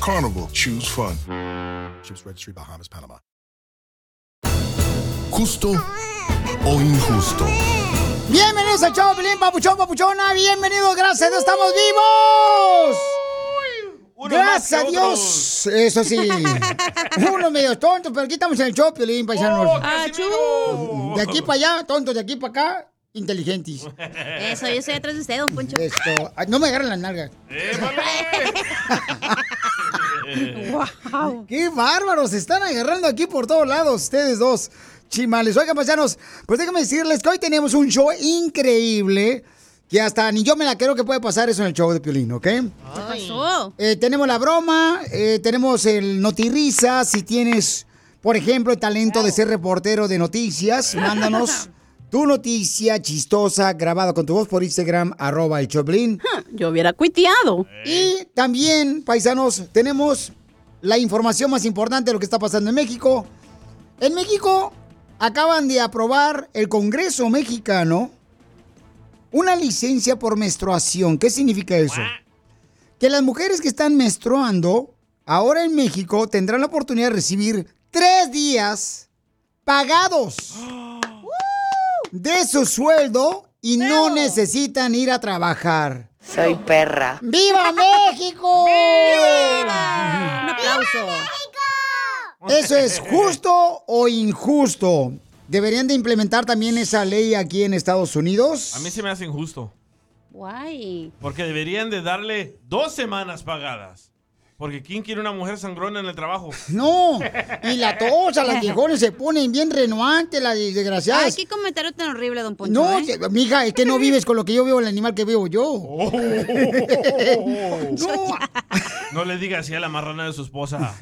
Carnival, choose fun. Ships Registry, Bahamas, Panama. Justo o injusto. Bienvenidos al show, Pelín, papuchón, papuchona. Bienvenidos, gracias a Dios, estamos vivos. Gracias a Dios. Eso sí. Unos medios tontos, pero aquí estamos en el show, Pelín, paisanos. De aquí para allá, tontos, de aquí para acá, inteligentes. Eso, yo estoy atrás de usted, don Poncho. Esto, ay, no me agarren las nalgas. wow. ¡Qué bárbaros! Se están agarrando aquí por todos lados, ustedes dos. Chimales. Oigan, paisanos, pues déjame decirles que hoy tenemos un show increíble. Que hasta ni yo me la creo que puede pasar eso en el show de Piolín, ¿ok? ¿Qué pasó? Eh, tenemos la broma, eh, tenemos el notirrisa. Si tienes, por ejemplo, el talento de ser reportero de noticias, mándanos tu noticia chistosa grabada con tu voz por Instagram, arroba el Choplin. Yo hubiera cuiteado. Y también, paisanos, tenemos la información más importante de lo que está pasando en México. En México acaban de aprobar el Congreso mexicano una licencia por menstruación. ¿Qué significa eso? Que las mujeres que están menstruando ahora en México tendrán la oportunidad de recibir tres días pagados de su sueldo y no necesitan ir a trabajar. Soy perra. ¡Viva México! Un aplauso. ¿Eso es justo o injusto? ¿Deberían de implementar también esa ley aquí en Estados Unidos? A mí se me hace injusto. Guay. Porque deberían de darle dos semanas pagadas. Porque ¿quién quiere una mujer sangrona en el trabajo? No, y la tos, a las viejones se ponen bien renuantes, las desgraciadas. Ay, qué comentario tan horrible, don Poncho. No, ¿eh? que- mija, es que no vives con lo que yo vivo, el animal que vivo yo. Oh. No, No le diga así a la marrana de su esposa.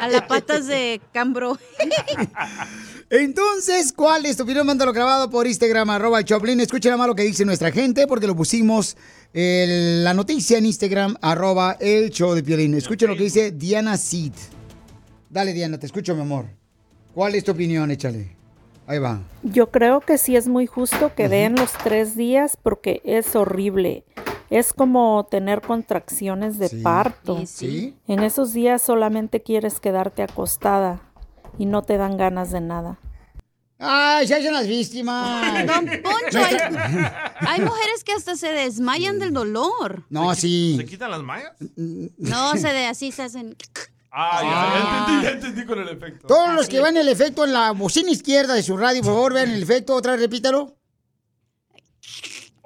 A las patas de Cambro. Entonces, ¿cuál es tu opinión? Mándalo grabado por Instagram, arroba el Choplin. Escuchen más lo que dice nuestra gente, porque lo pusimos el- la noticia en Instagram, arroba el show de Piolín. Escuchen lo que dice Diana Seed. Dale, Diana, te escucho, mi amor. ¿Cuál es tu opinión? Échale. Ahí va. Yo creo que sí es muy justo que den los tres días porque es horrible. Es como tener contracciones de Sí. parto. ¿Sí? En esos días solamente quieres quedarte acostada y no te dan ganas de nada. ¡Ay, se hacen las víctimas! Don Poncho, hay, hay mujeres que hasta se desmayan del dolor. No, ¿Se sí. quitan las mallas? No, se de así se hacen. Ah, ya, ya entendí, ya entendí con el efecto. Todos los que van el efecto en la bocina izquierda de su radio, por favor, vean el efecto. Otra vez, repítalo.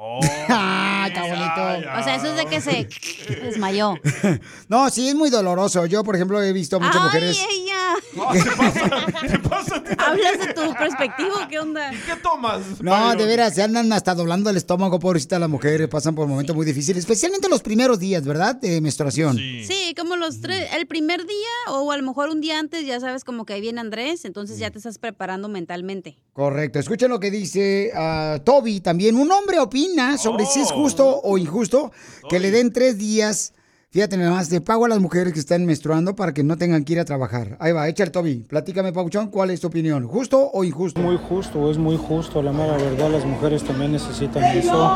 Oh, Ah, está bonito. O sea, eso es de que se desmayó. No, sí, es muy doloroso. Yo, por ejemplo, he visto a muchas Ay, mujeres. ella. No, ¿Qué pasa? ¿Qué pasa? Hablas de tu perspectiva, ¿qué onda? ¿Qué tomas? No, Byron? de veras, se andan hasta doblando el estómago, pobrecita las mujeres, pasan por momentos muy difíciles, especialmente los primeros días, ¿verdad? De menstruación. Sí. Sí, como los tres, el primer día o a lo mejor un día antes, ya sabes como que ahí viene Andrés, entonces ya te estás preparando mentalmente. Correcto. Escuchen lo que dice ah, Toby también. Un hombre opina sobre si es Oh. justo o injusto que le den tres días, fíjate nada más, de pago a las mujeres que están menstruando para que no tengan que ir a trabajar. Ahí va, échale Toby. Platícame, Pauchón, ¿cuál es tu opinión? ¿Justo o injusto? Muy justo, es muy justo, la mera verdad, las mujeres también necesitan eso,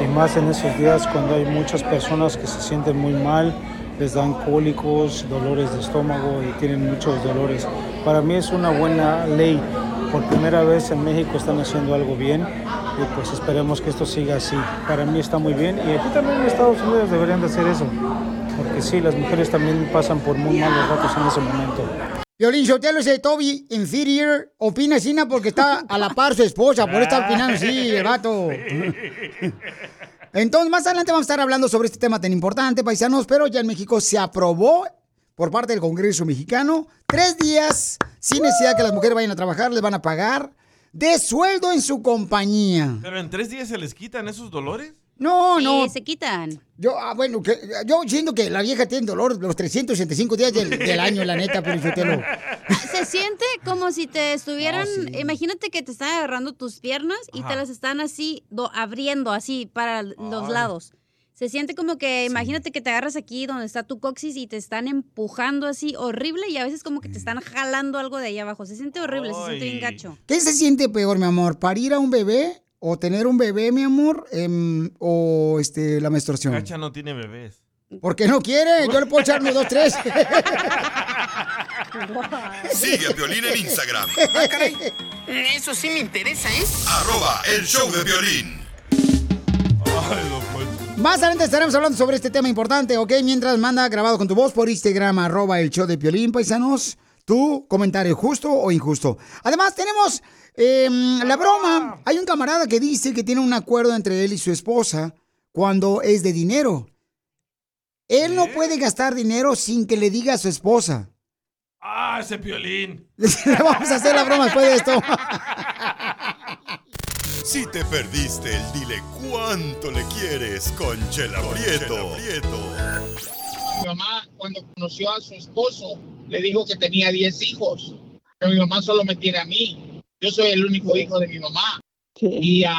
y más en esos días cuando hay muchas personas que se sienten muy mal, les dan cólicos, dolores de estómago y tienen muchos dolores. Para mí es una buena ley, por primera vez en México están haciendo algo bien y pues esperemos que esto siga así. Para mí está muy bien y aquí también en Estados Unidos deberían de hacer eso, porque sí, las mujeres también pasan por muy malos ratos en ese momento. Violín Sotelo, ese Toby Inferior, opina ¿no? porque está a la par su esposa, por está opinando así, el vato. Entonces, más adelante vamos a estar hablando sobre este tema tan importante, paisanos, pero ya en México se aprobó por parte del Congreso mexicano tres días sin necesidad que las mujeres vayan a trabajar, les van a pagar de sueldo en su compañía. Pero en tres días se les quitan esos dolores. No, no. se quitan. Yo, ah, bueno, que, yo siento que la vieja tiene dolor los 365 días del, del año, la neta, pero yo te lo... Se siente como si te estuvieran. Oh, Imagínate que te están agarrando tus piernas y Ajá. te las están así do- abriendo, así para los lados. Se siente como que, imagínate que te agarras aquí donde está tu coxis y te están empujando así horrible y a veces como que te están jalando algo de ahí abajo. Se siente horrible, se siente bien gacho. ¿Qué se siente peor, mi amor? ¿Parir a un bebé o tener un bebé, mi amor? Em, ¿O este, la menstruación? Cacha no tiene bebés. ¿Por qué no quiere? Yo le puedo echar dos, tres. Sigue a Piolín en Instagram. Ah, caray. Eso sí me interesa, ¿eh? Arroba el show de violín. Más adelante estaremos hablando sobre este tema importante, ¿ok? Mientras manda grabado con tu voz por Instagram, arroba el show de Piolín, paisanos, tu comentario justo o injusto. Además, tenemos em, la broma. Hay un camarada que dice que tiene un acuerdo entre él y su esposa cuando es de dinero. Él no puede gastar dinero sin que le diga a su esposa. Ah, ese piolín. Le vamos a hacer la broma después de esto. Si te perdiste el dile cuánto le quieres con Chela Prieto. Mi mamá, cuando conoció a su esposo, le dijo que tenía 10 hijos, pero mi mamá solo me tiene a mí. Yo soy el único hijo de mi mamá. Y a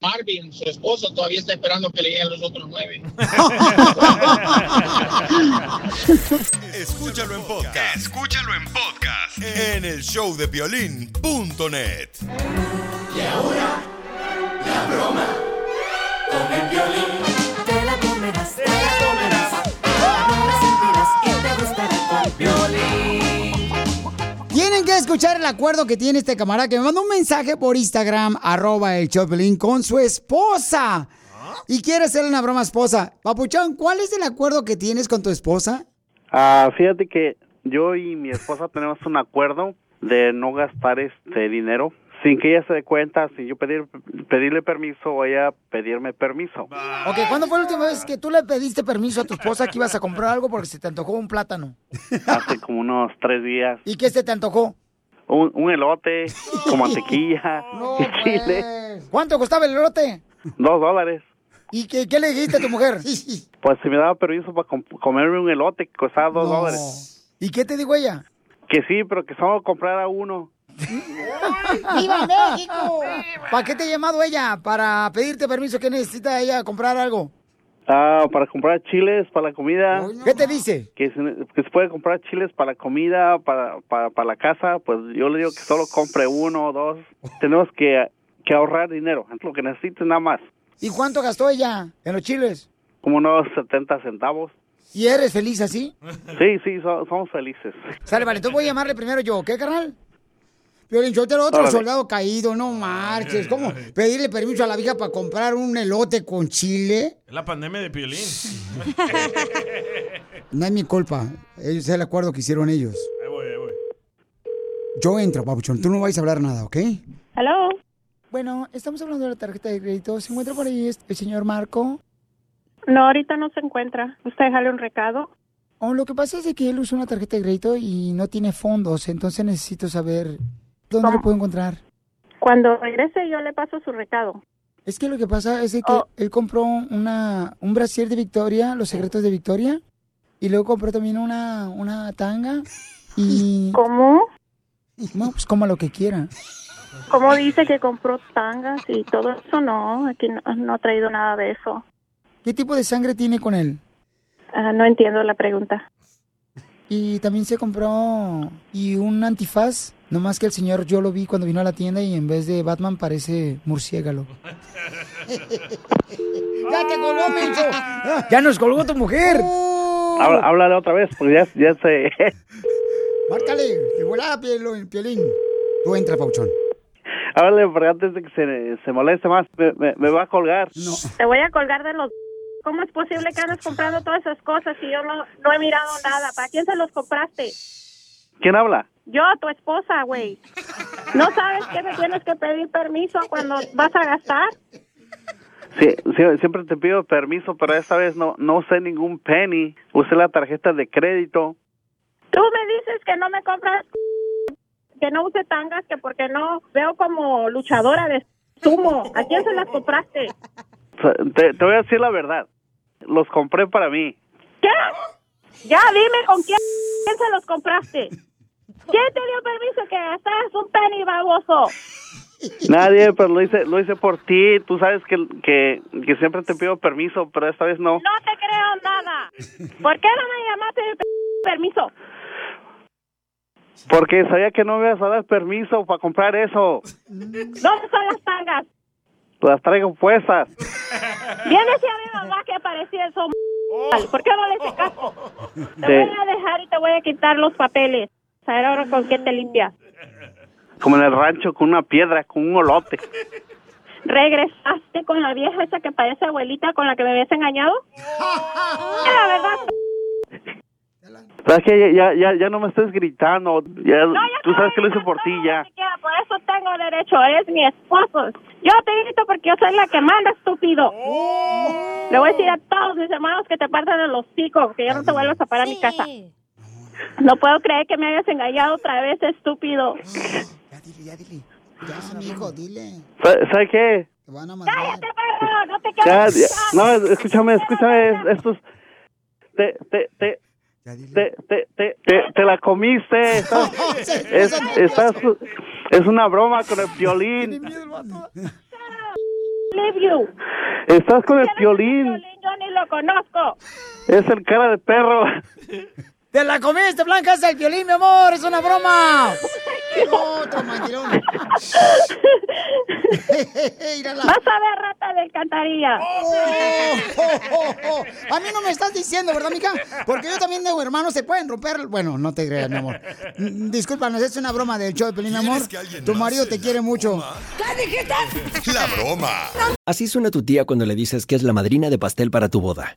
Marvin, su esposo, todavía está esperando que le lleguen los otros nueve. Escúchalo en podcast. Escúchalo en podcast. En el show de violín.net. Y ahora, la broma con el violín. Te la comerás, te la comerás. No la sentirás y te gustará con violín. Tienen que escuchar el acuerdo que tiene este camarada que me mandó un mensaje por Instagram, arroba el Choplin, con su esposa. Y quiere hacerle una broma a esposa. Papuchón, ¿cuál es el acuerdo que tienes con tu esposa? Ah, fíjate que yo y mi esposa tenemos un acuerdo de no gastar este dinero sin que ella se dé cuenta, sin yo pedir, pedirle permiso o ella pedirme permiso. Ok, ¿cuándo fue la última vez que tú le pediste permiso a tu esposa que ibas a comprar algo porque se te antojó un plátano? Hace como unos tres días. ¿Y qué se te antojó? Un, un elote con mantequilla y chile. ¿Cuánto costaba el elote? Dos dólares. ¿Y qué, qué le dijiste a tu mujer? Pues si me daba permiso para com- comerme un elote que costaba dos dólares. ¿Y qué te dijo ella? Que sí, pero que solo comprara uno. ¡Viva México! ¿Para qué te ha llamado ella? ¿Para pedirte permiso que necesita ella comprar algo? Ah, para comprar chiles para la comida. ¿Qué te dice? Que se, que se puede comprar chiles para la comida, para, para, para la casa. Pues yo le digo que solo compre uno o dos. Tenemos que, que ahorrar dinero. Es lo que necesito nada más. ¿Y cuánto gastó ella en los chiles? Como unos 70 centavos. ¿Y eres feliz así? Sí, sí, so- somos felices. Sale, vale, entonces voy a llamarle primero yo, ¿qué, carnal? Yo te lo otro Órale. soldado caído, no marches. ¿Cómo pedirle permiso a la vieja para comprar un elote con chile? Es la pandemia de piolín. No es mi culpa. Es el acuerdo que hicieron ellos. Ahí voy, ahí voy. Yo entro, papuchón. Tú no vais a hablar nada, ¿ok? Hello. Bueno, estamos hablando de la tarjeta de crédito. ¿Se encuentra por ahí este- el señor Marco? No, ahorita no se encuentra. ¿Usted déjale un recado? Oh, lo que pasa es que él usa una tarjeta de crédito y no tiene fondos, entonces necesito saber dónde lo puedo encontrar. Cuando regrese yo le paso su recado. Es que lo que pasa es que Oh. él compró una, un brasier de Victoria, los secretos de Victoria, y luego compró también una, una tanga y... ¿Cómo? No, pues como lo que quiera. ¿Cómo dice que compró tangas y todo eso? No, aquí no, no ha traído nada de eso. ¿Qué tipo de sangre tiene con él? Ah, no entiendo la pregunta. Y también se compró y un antifaz, nomás que el señor yo lo vi cuando vino a la tienda y en vez de Batman parece murciélago. ¡Ya te colgó, menso! ¡Ya nos colgó tu mujer! Habla- háblale otra vez, porque ya, ya se... Márcale, de volada, pielón, piolín. Tú entra, Pauchón. háblale, porque antes de que se, se moleste más, me, me- me va a colgar. Te voy a colgar de los... ¿Cómo es posible que andes comprando todas esas cosas si yo no, no he mirado nada? ¿Para quién se los compraste? ¿Quién habla? Yo, tu esposa, güey. ¿No sabes que me tienes que pedir permiso cuando vas a gastar? Sí, sí, siempre te pido permiso, pero esta vez no no usé ningún penny. Usé la tarjeta de crédito. Tú me dices que no me compras, que no use tangas, que porque no veo como luchadora de sumo. ¿A quién se las compraste? Te, te voy a decir la verdad. Los compré para mí. ¿Qué? Ya, dime con quién, quién se los compraste. ¿Quién te dio permiso que gastaras un penny, baboso? Nadie, pero lo hice lo hice por ti. Tú sabes que, que, que siempre te pido permiso, pero esta vez no. No te creo nada. ¿Por qué no me llamaste de permiso? Porque sabía que no me ibas a dar permiso para comprar eso. ¿Dónde son las tangas? Las traigo puestas. Vienes y a mi mamá que aparecía eso. ¿Por qué no le hice caso? Te voy a dejar y te voy a quitar los papeles. A ver ahora con qué te limpias. Como en el rancho con una piedra, con un olote. ¿Regresaste con la vieja esa que parece abuelita con la que me habías engañado? La verdad. ¿Sabes que ya, ya, ya no me estés gritando. Ya, tú sabes que lo hice por ti ya. Ya, por eso tengo derecho. Eres mi esposo. Yo te grito porque yo soy la que manda, estúpido. Le voy a decir a todos mis hermanos que te partan el hocico, que ya no te vuelvas a parar a mi casa. No puedo creer que me hayas engañado otra vez, estúpido. Ya dile, ya dile. Ya, amigo, dile. ¿Sabes qué? ¡Cállate, perro! ¡No te quedes! No, escúchame, escúchame. Estos... Te, te, te... Te, te, te, la comiste. Es, estás, es una broma con el violín. Estás con el violín. Yo ni lo conozco. Es el cara de perro. ¡Te la comiste, Blanca! ¡Es el violín, mi amor! ¡Es una broma! Otro mandilón. Vas a ver, rata de alcantarilla. A mí no me estás diciendo, ¿verdad, mija? Porque yo también tengo hermanos, se pueden romper. Bueno, no te creas, mi amor. Mm, Discúlpanos, es una broma del show de Pelín, mi amor. Tu marido te quiere mucho. La broma. Así suena tu tía cuando le dices que es la madrina de pastel para tu boda.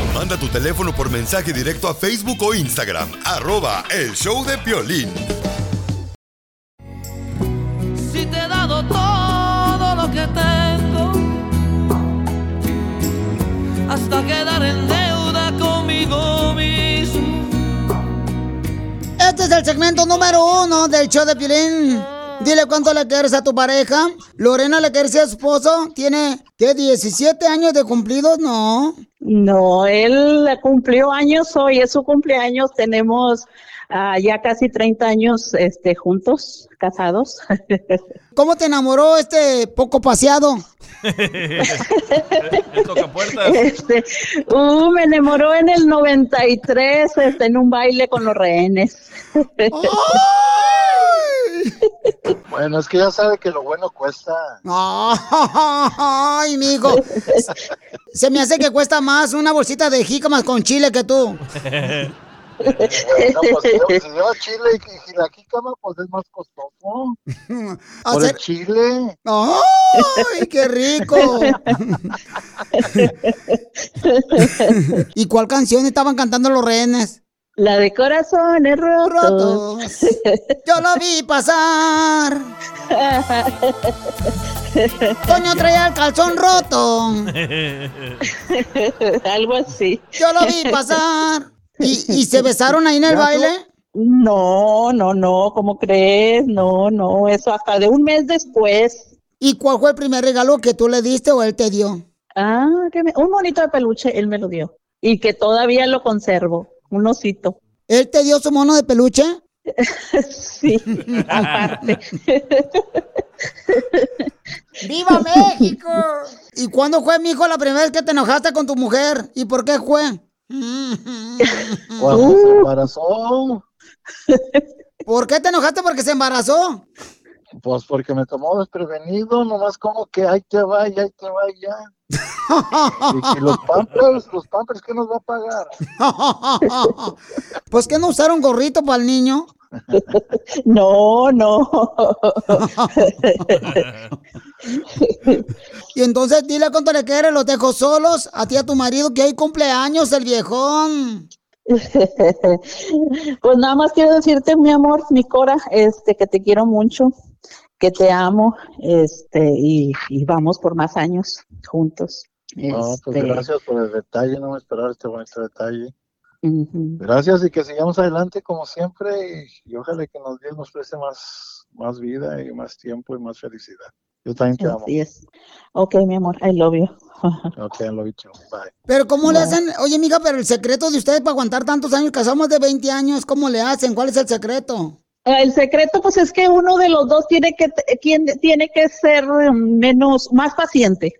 Manda tu teléfono por mensaje directo a Facebook o Instagram. Arroba El Show de Piolín. Si te he dado todo lo que tengo, hasta quedar en deuda conmigo mismo. Este es el segmento número uno del show de Piolín. Dile cuánto le quieres a tu pareja. Lorena le quieres a su esposo. Tiene, ¿qué? ¿17 años de cumplidos? No. No, él cumplió años hoy, es su cumpleaños. Tenemos ah, ya casi 30 años este, juntos, casados. ¿Cómo te enamoró este poco paseado? Este, uh, me enamoró en el 93, este, en un baile con los rehenes. Bueno, es que ya sabe que lo bueno cuesta. Ay, mijo. Se me hace que cuesta más una bolsita de jícamas con chile que tú. Bueno, pues si lleva- chile y, y jilaquícama, pues es más costoso. Por el chile. ¡Ay, qué rico! ¿Y cuál canción estaban cantando los rehenes? La de corazones rotos. Rotos. Yo lo vi pasar. Toño traía el calzón roto. Algo así. Yo lo vi pasar. ¿Y, y se besaron ahí en el baile? No, no, no, ¿cómo crees? No, no, eso hasta de un mes después. ¿Y cuál fue el primer regalo que tú le diste o él te dio? Ah, que me- un monito de peluche, él me lo dio. Y que todavía lo conservo, un osito. ¿Él te dio su mono de peluche? sí, aparte. ¡Viva México! ¿Y cuándo fue, mijo, la primera vez que te enojaste con tu mujer? ¿Y por qué fue? Cuando se embarazó, ¿Por qué te enojaste? Porque se embarazó. Pues porque me tomó desprevenido, nomás como que ahí te va y ahí te va y ya. Y, y los pampers, los pampers, ¿qué nos va a pagar? pues que no usaron gorrito para el niño. No, no. y entonces dile cuánto le quieres, los dejo solos, a ti y a tu marido, que hoy cumpleaños el viejón. Pues nada más quiero decirte, mi amor, mi Cora, este, que te quiero mucho, que te amo, este, y, y vamos por más años juntos. No, pues Este, gracias por el detalle, no me esperaba este bonito detalle. Gracias y que sigamos adelante como siempre y, y ojalá que nos Dios nos preste más, más vida y más tiempo y más felicidad. Yo también te amo. Así es. Ok, mi amor, I love you. Ok, lo dicho. Bye. Pero ¿cómo le hacen? Oye, mija, pero el secreto de ustedes para aguantar tantos años, casamos de 20 años, ¿cómo le hacen? ¿Cuál es el secreto? El secreto, pues, es que uno de los dos tiene que, tiene, tiene que ser menos, más paciente,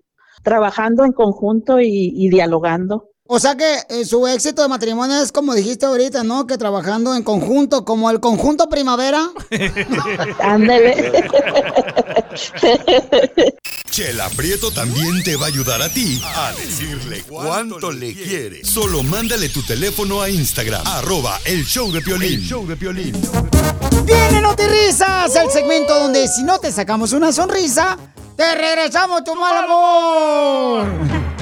trabajando en conjunto y, y dialogando. O sea que eh, su éxito de matrimonio es como dijiste ahorita, ¿no? Que trabajando en conjunto, como el conjunto primavera. Ándele. Chela Prieto también te va a ayudar a ti a decirle cuánto le quiere. Solo mándale tu teléfono a Instagram, arroba el show de Piolín. El show de Piolín. ¡Viene No Te Risas! El segmento donde si no te sacamos una sonrisa, te regresamos tu mal amor.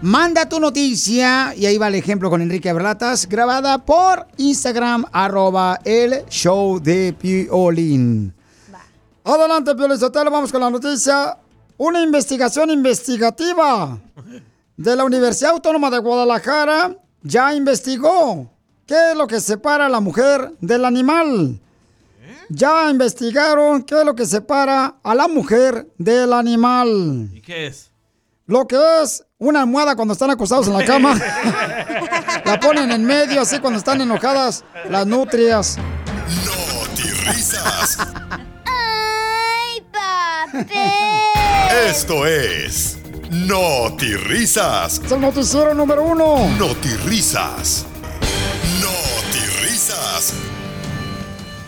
Manda tu noticia, y ahí va el ejemplo con Enrique Berlatas, grabada por Instagram, arroba el show de Piolín. Adelante, Piolín Sotelo, vamos con la noticia. Una investigación investigativa de la Universidad Autónoma de Guadalajara ya investigó qué es lo que separa a la mujer del animal. Ya investigaron qué es lo que separa a la mujer del animal. ¿Y qué es? Lo que es una almohada cuando están acostados en la cama. la ponen en medio, así cuando están enojadas las nutrias. Risas. ¡Ay, papi! Esto es Noti Risas. Es el noticiero número uno. Noti Risas. Noti Risas.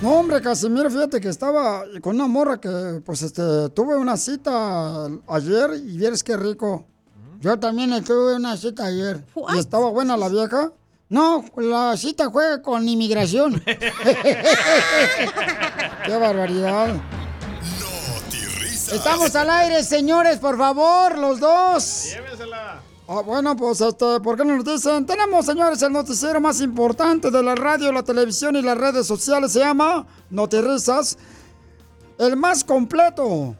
No, hombre, Casimiro, fíjate que estaba con una morra que, pues, este, tuve una cita ayer y vieres qué rico. Yo también tuve una cita ayer. ¿Y estaba buena la vieja? No, la cita fue con inmigración. ¡Qué barbaridad! Estamos al aire, señores, por favor, los dos. Llévensela. Ah, bueno, pues, este, ¿por qué no nos dicen? Tenemos, señores, el noticiero más importante de la radio, la televisión y las redes sociales. Se llama Notirrisas. El más completo.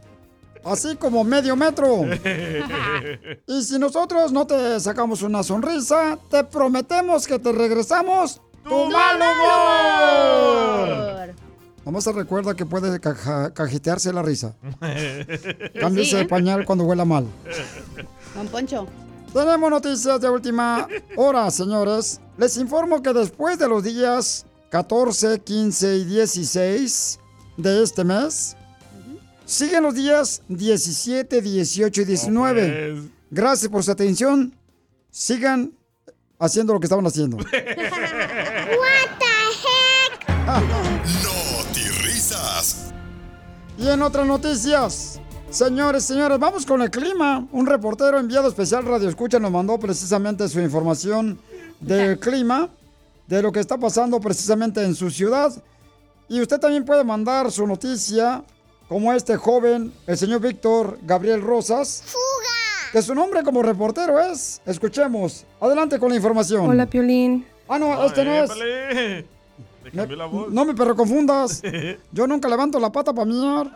Así como medio metro. Y si nosotros no te sacamos una sonrisa, te prometemos que te regresamos tu mal humor. Nomás se recuerda que puede caja- cajetearse la risa. Cámbiese Sí, de ¿eh? pañal cuando huela mal. Don Poncho. Tenemos noticias de última hora, señores. Les informo que después de los días 14, 15 y 16 de este mes, siguen los días 17, 18 y 19. Gracias por su atención. Sigan haciendo lo que estaban haciendo. Noti Risas. Y en otras noticias, señores, señores, vamos con el clima. Un reportero enviado especial Radio Escucha nos mandó precisamente su información del clima, de lo que está pasando precisamente en su ciudad. Y usted también puede mandar su noticia, como este joven, el señor Víctor Gabriel Rosas. ¡Fuga! Que su nombre como reportero es. Escuchemos. Adelante con la información. Hola, Piolín. Ah, no, este no es. ¡Épale! Le cambió la voz. No me perro confundas. Yo nunca levanto la pata para miar.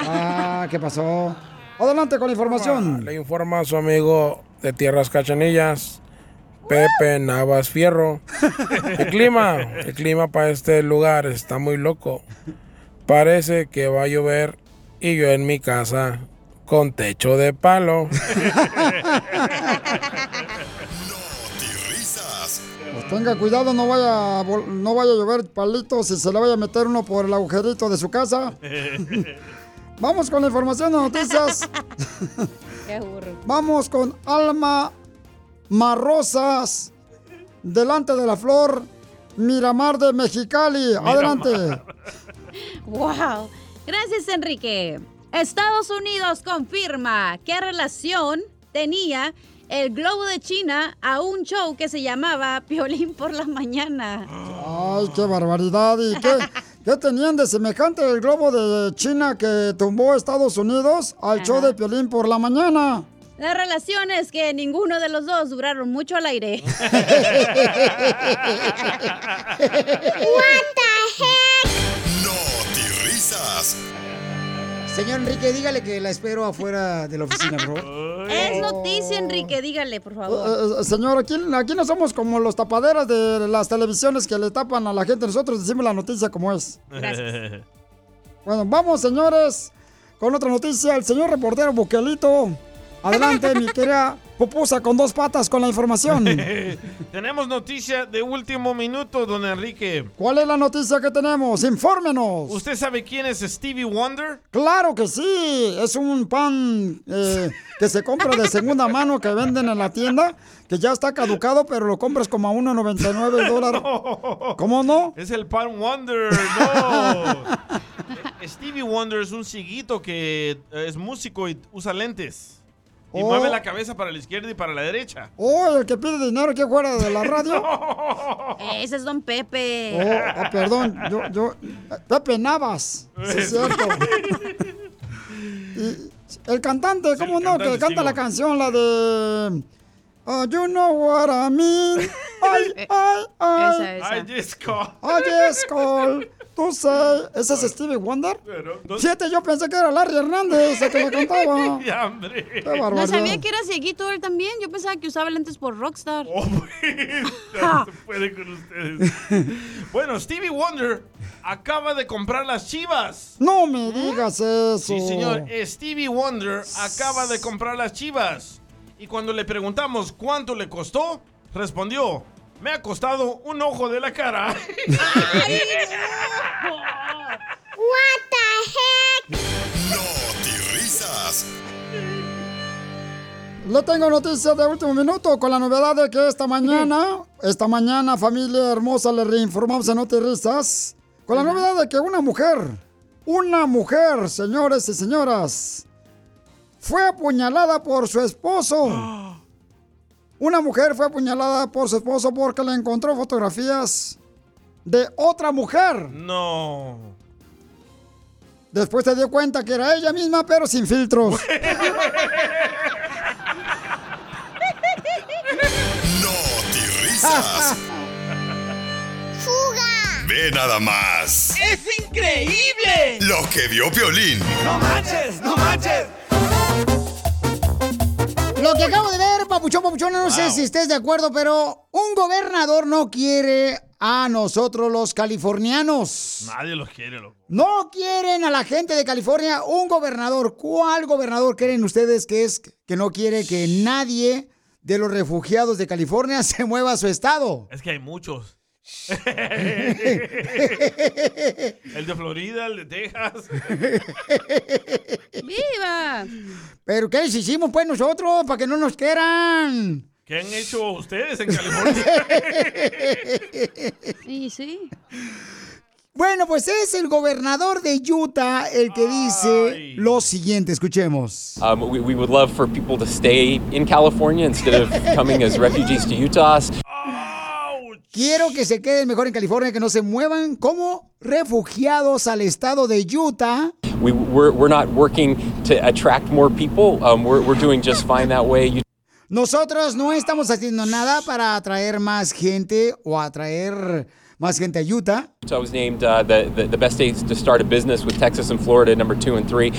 Ah, ¿qué pasó? Adelante con la información. Le informa a su amigo de Tierras Cachanillas, Pepe Navas Fierro. El clima, el clima para este lugar está muy loco. Parece que va a llover y yo en mi casa con techo de palo. Pues tenga cuidado, no vaya, a vol- no vaya a llover palitos y se le vaya a meter uno por el agujerito de su casa. Vamos con la información de noticias. Qué burro. Vamos con Alma Marrosas, delante de la flor Miramar de Mexicali. Adelante. Wow. Gracias, Enrique. Estados Unidos confirma qué relación tenía el globo de China a un show que se llamaba Piolín por la mañana. Ay, qué barbaridad. ¿Y qué, qué tenían de semejante el globo de China que tumbó Estados Unidos al show de Piolín por la mañana? La relación es que ninguno de los dos duraron mucho al aire. No Señor Enrique, dígale que la espero afuera de la oficina, bro. Es noticia, Enrique, dígale, por favor. Eh, eh, señor, aquí, aquí no somos como los tapaderas de las televisiones que le tapan a la gente. Nosotros decimos la noticia como es. Bueno, vamos, señores, con otra noticia. El señor reportero Buquelito. Adelante, mi querida pupusa con dos patas con la información. Tenemos noticia de último minuto, don Enrique. ¿Cuál es la noticia que tenemos? Infórmenos. ¿Usted sabe quién es Stevie Wonder? Claro que sí, es un pan eh, que se compra de segunda mano que venden en la tienda, que ya está caducado, pero lo compras como a 1.99 el dólar. ¿Cómo no? Es el Pan Wonder, no. Stevie Wonder es un ciguito que es músico y usa lentes. Y Oh. mueve la cabeza para la izquierda y para la derecha. Oh, el que pide dinero que fuera de la radio. Ese es Don Pepe. Oh, ah, perdón, yo, yo, Pepe Navas, sí es cierto. Y el cantante, ¿cómo no? cantante, que canta la canción, la de... Oh, you know what I mean. Ay, ay, ay. Esa, esa. I just call. Call. Tú sé. ¿Ese es Stevie Wonder? Fíjate, yo pensé que era Larry Hernández el que la cantaba. Ya, hombre. Qué No sabía que era cieguito él también. Yo pensaba que usaba lentes por Rockstar. Oh, Ya se puede con ustedes. Bueno, Stevie Wonder acaba de comprar las chivas. No me digas eso. Sí, señor. Stevie Wonder acaba de comprar las chivas. Y cuando le preguntamos cuánto le costó, respondió, me ha costado un ojo de la cara. What the heck? No risas. Le tengo noticias de último minuto con la novedad de que esta mañana, esta mañana, familia hermosa, le reinformamos en Risas, con la novedad de que una mujer, una mujer, señores y señoras, fue apuñalada por su esposo. Una mujer fue apuñalada por su esposo porque le encontró fotografías de otra mujer. No. Después se dio cuenta que era ella misma, pero sin filtros. No risas. ¡Fuga! Ve nada más. ¡Es increíble! Lo que vio Piolín. ¡No manches! ¡No manches! Lo que acabo de ver, papuchón, papuchón, no sé si estés de acuerdo, pero un gobernador no quiere a nosotros los californianos. Nadie los quiere, loco. No quieren a la gente de California un gobernador. ¿Cuál gobernador creen ustedes que es que no quiere que nadie de los refugiados de California se mueva a su estado? Es que hay muchos. el de Florida, el de Texas. ¡Viva! ¿Pero qué les hicimos pues nosotros para que no nos quieran? ¿Qué han hecho ustedes en California? Sí, sí. Bueno, pues es el gobernador de Utah el que dice lo siguiente. Escuchemos. Um, we, we would love for people to stay in California instead of coming as refugees to Utah. Quiero que se queden mejor en California, que no se muevan como refugiados al estado de Utah. We, we're, we're not working to attract more people. Um, we're, we're doing just fine that way. You- Nosotros no estamos haciendo nada para atraer más gente o atraer más gente a Utah. So I was named uh, the, the, the best states to start a business with Texas and Florida, number two and three.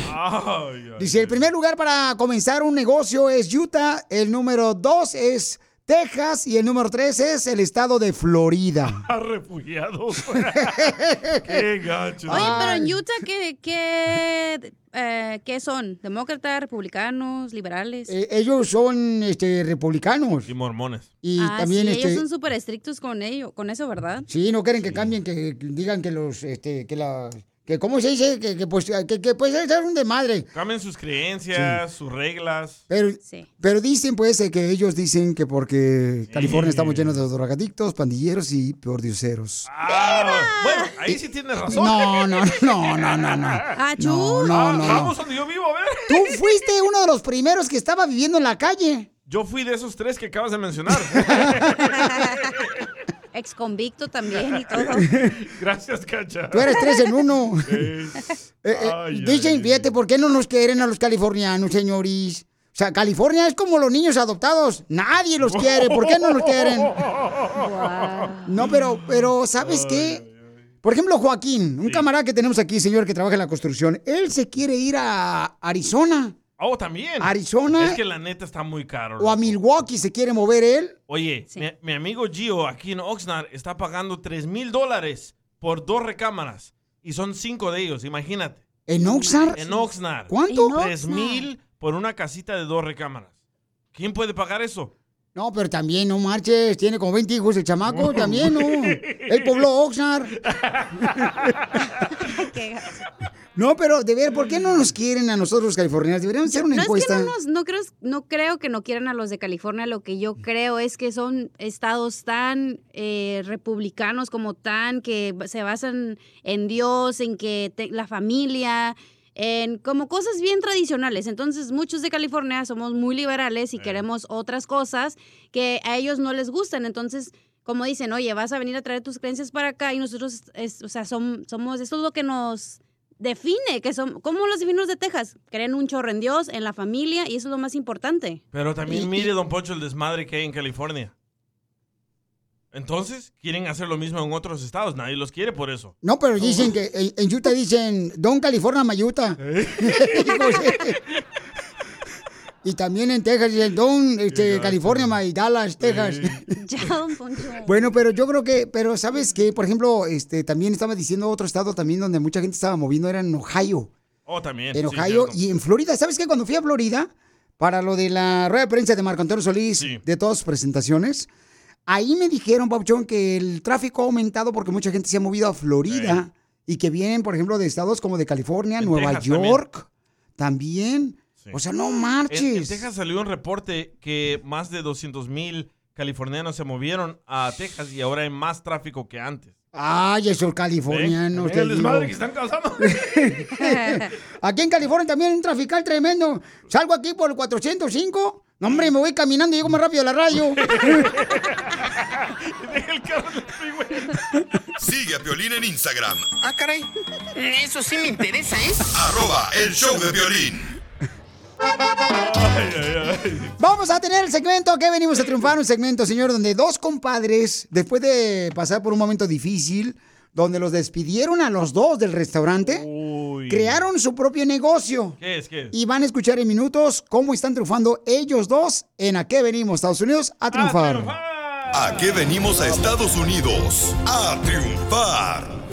Dice, el primer lugar para comenzar un negocio es Utah, el número dos es Texas y el número tres es el estado de Florida. A refugiados. Qué gacho. Oye, pero en Utah, ¿qué, qué, eh, ¿qué son? ¿Demócratas, republicanos, liberales? Eh, ellos son este, republicanos. Y mormones. Y ah, también sí, este, ellos son súper estrictos con ello, con eso, ¿verdad? Sí, no quieren que cambien, que digan que los, este, que la, que cómo se dice, que, que pues, que, que pues es un desmadre. Cambien sus creencias, sus reglas. Pero, pero dicen pues eh, que ellos dicen que porque California estamos llenos de drogadictos, pandilleros y pordioseros. Ah, bueno, ahí sí tienes razón. No, no, no, no, no, no. Achú. No, no, Ah, no, no. Vamos donde yo vivo, a ver. Tú fuiste uno de los primeros que estaba viviendo en la calle. Yo fui de esos tres que acabas de mencionar. Ex convicto también y todo. Gracias, Cacha. Tú eres tres en uno. Eh, Eh, eh, ay, dicen, fíjate, ¿por qué no nos quieren a los californianos, señoris? O sea, California es como los niños adoptados. Nadie los quiere. ¿Por qué no los quieren? No, pero, pero, ¿sabes qué? Por ejemplo, Joaquín, un camarada que tenemos aquí, señor, que trabaja en la construcción, él se quiere ir a Arizona Oh, también. Arizona. Es que la neta está muy caro. o a Milwaukee se quiere mover él. Oye, mi, mi amigo Gio aquí en Oxnard está pagando 3 mil dólares por dos recámaras. Y son cinco de ellos, imagínate. ¿En Oxnard? En Oxnard. ¿Cuánto? En 3 mil por una casita de dos recámaras. ¿Quién puede pagar eso? No, pero también, no marches, tiene como 20 hijos el chamaco, también, ¿no? Él pobló Oxnard. No, pero de ver, ¿por qué no nos quieren a nosotros los californianos? Deberíamos hacer una no encuesta. es que no, nos- no creo, no creo que no quieran a los de California. Lo que yo creo es que son estados tan eh, republicanos como tan que se basan en Dios, en que te- la familia, en como cosas bien tradicionales. Entonces muchos de California somos muy liberales y queremos otras cosas que a ellos no les gustan. Entonces como dicen, oye, vas a venir a traer tus creencias para acá y nosotros, es- o sea, som- somos, esto es lo que nos define, que son, como los divinos de Texas, creen un chorro en Dios, en la familia y eso es lo más importante. Pero también mire, don Poncho, el desmadre que hay en California. Entonces, quieren hacer lo mismo en otros estados. Nadie los quiere por eso. No, pero dicen que en, en Utah dicen Don California Mayuta. y también en Texas dicen Don este, California May Dallas, Texas. Ya, don Poncho. Bueno, pero yo creo que, pero sabes que, por ejemplo, este, también estaba diciendo otro estado también donde mucha gente estaba moviendo, era en Ohio. Oh, también. En Ohio y en Florida. ¿Sabes qué? Cuando fui a Florida, para lo de la rueda de prensa de Marco Antonio Solís, de todas sus presentaciones, ahí me dijeron, Pauchón, que el tráfico ha aumentado porque mucha gente se ha movido a Florida y que vienen, por ejemplo, de estados como de California, En Nueva Texas también. York, también. O sea, no En, en marches. Texas salió un reporte que más de 200 mil californianos se movieron a Texas y ahora hay más tráfico que antes. Ay, esos californianos. Te el desmadre que están causando. Aquí en California también hay un trafical tremendo. Salgo aquí por el 405. No, hombre, me voy caminando y llego más rápido a la radio. Sigue a Piolín en Instagram, Ah, caray. Eso sí me interesa, ¿eh? arroba el show de violín. Vamos a tener el segmento que venimos a triunfar, un segmento, señor, donde dos compadres, después de pasar por un momento difícil, donde los despidieron a los dos del restaurante, crearon su propio negocio. ¿Qué es? ¿Qué es? Y van a escuchar en minutos cómo están triunfando ellos dos en A qué venimos, Estados Unidos, a triunfar. ¿A qué venimos a Estados Unidos? A triunfar.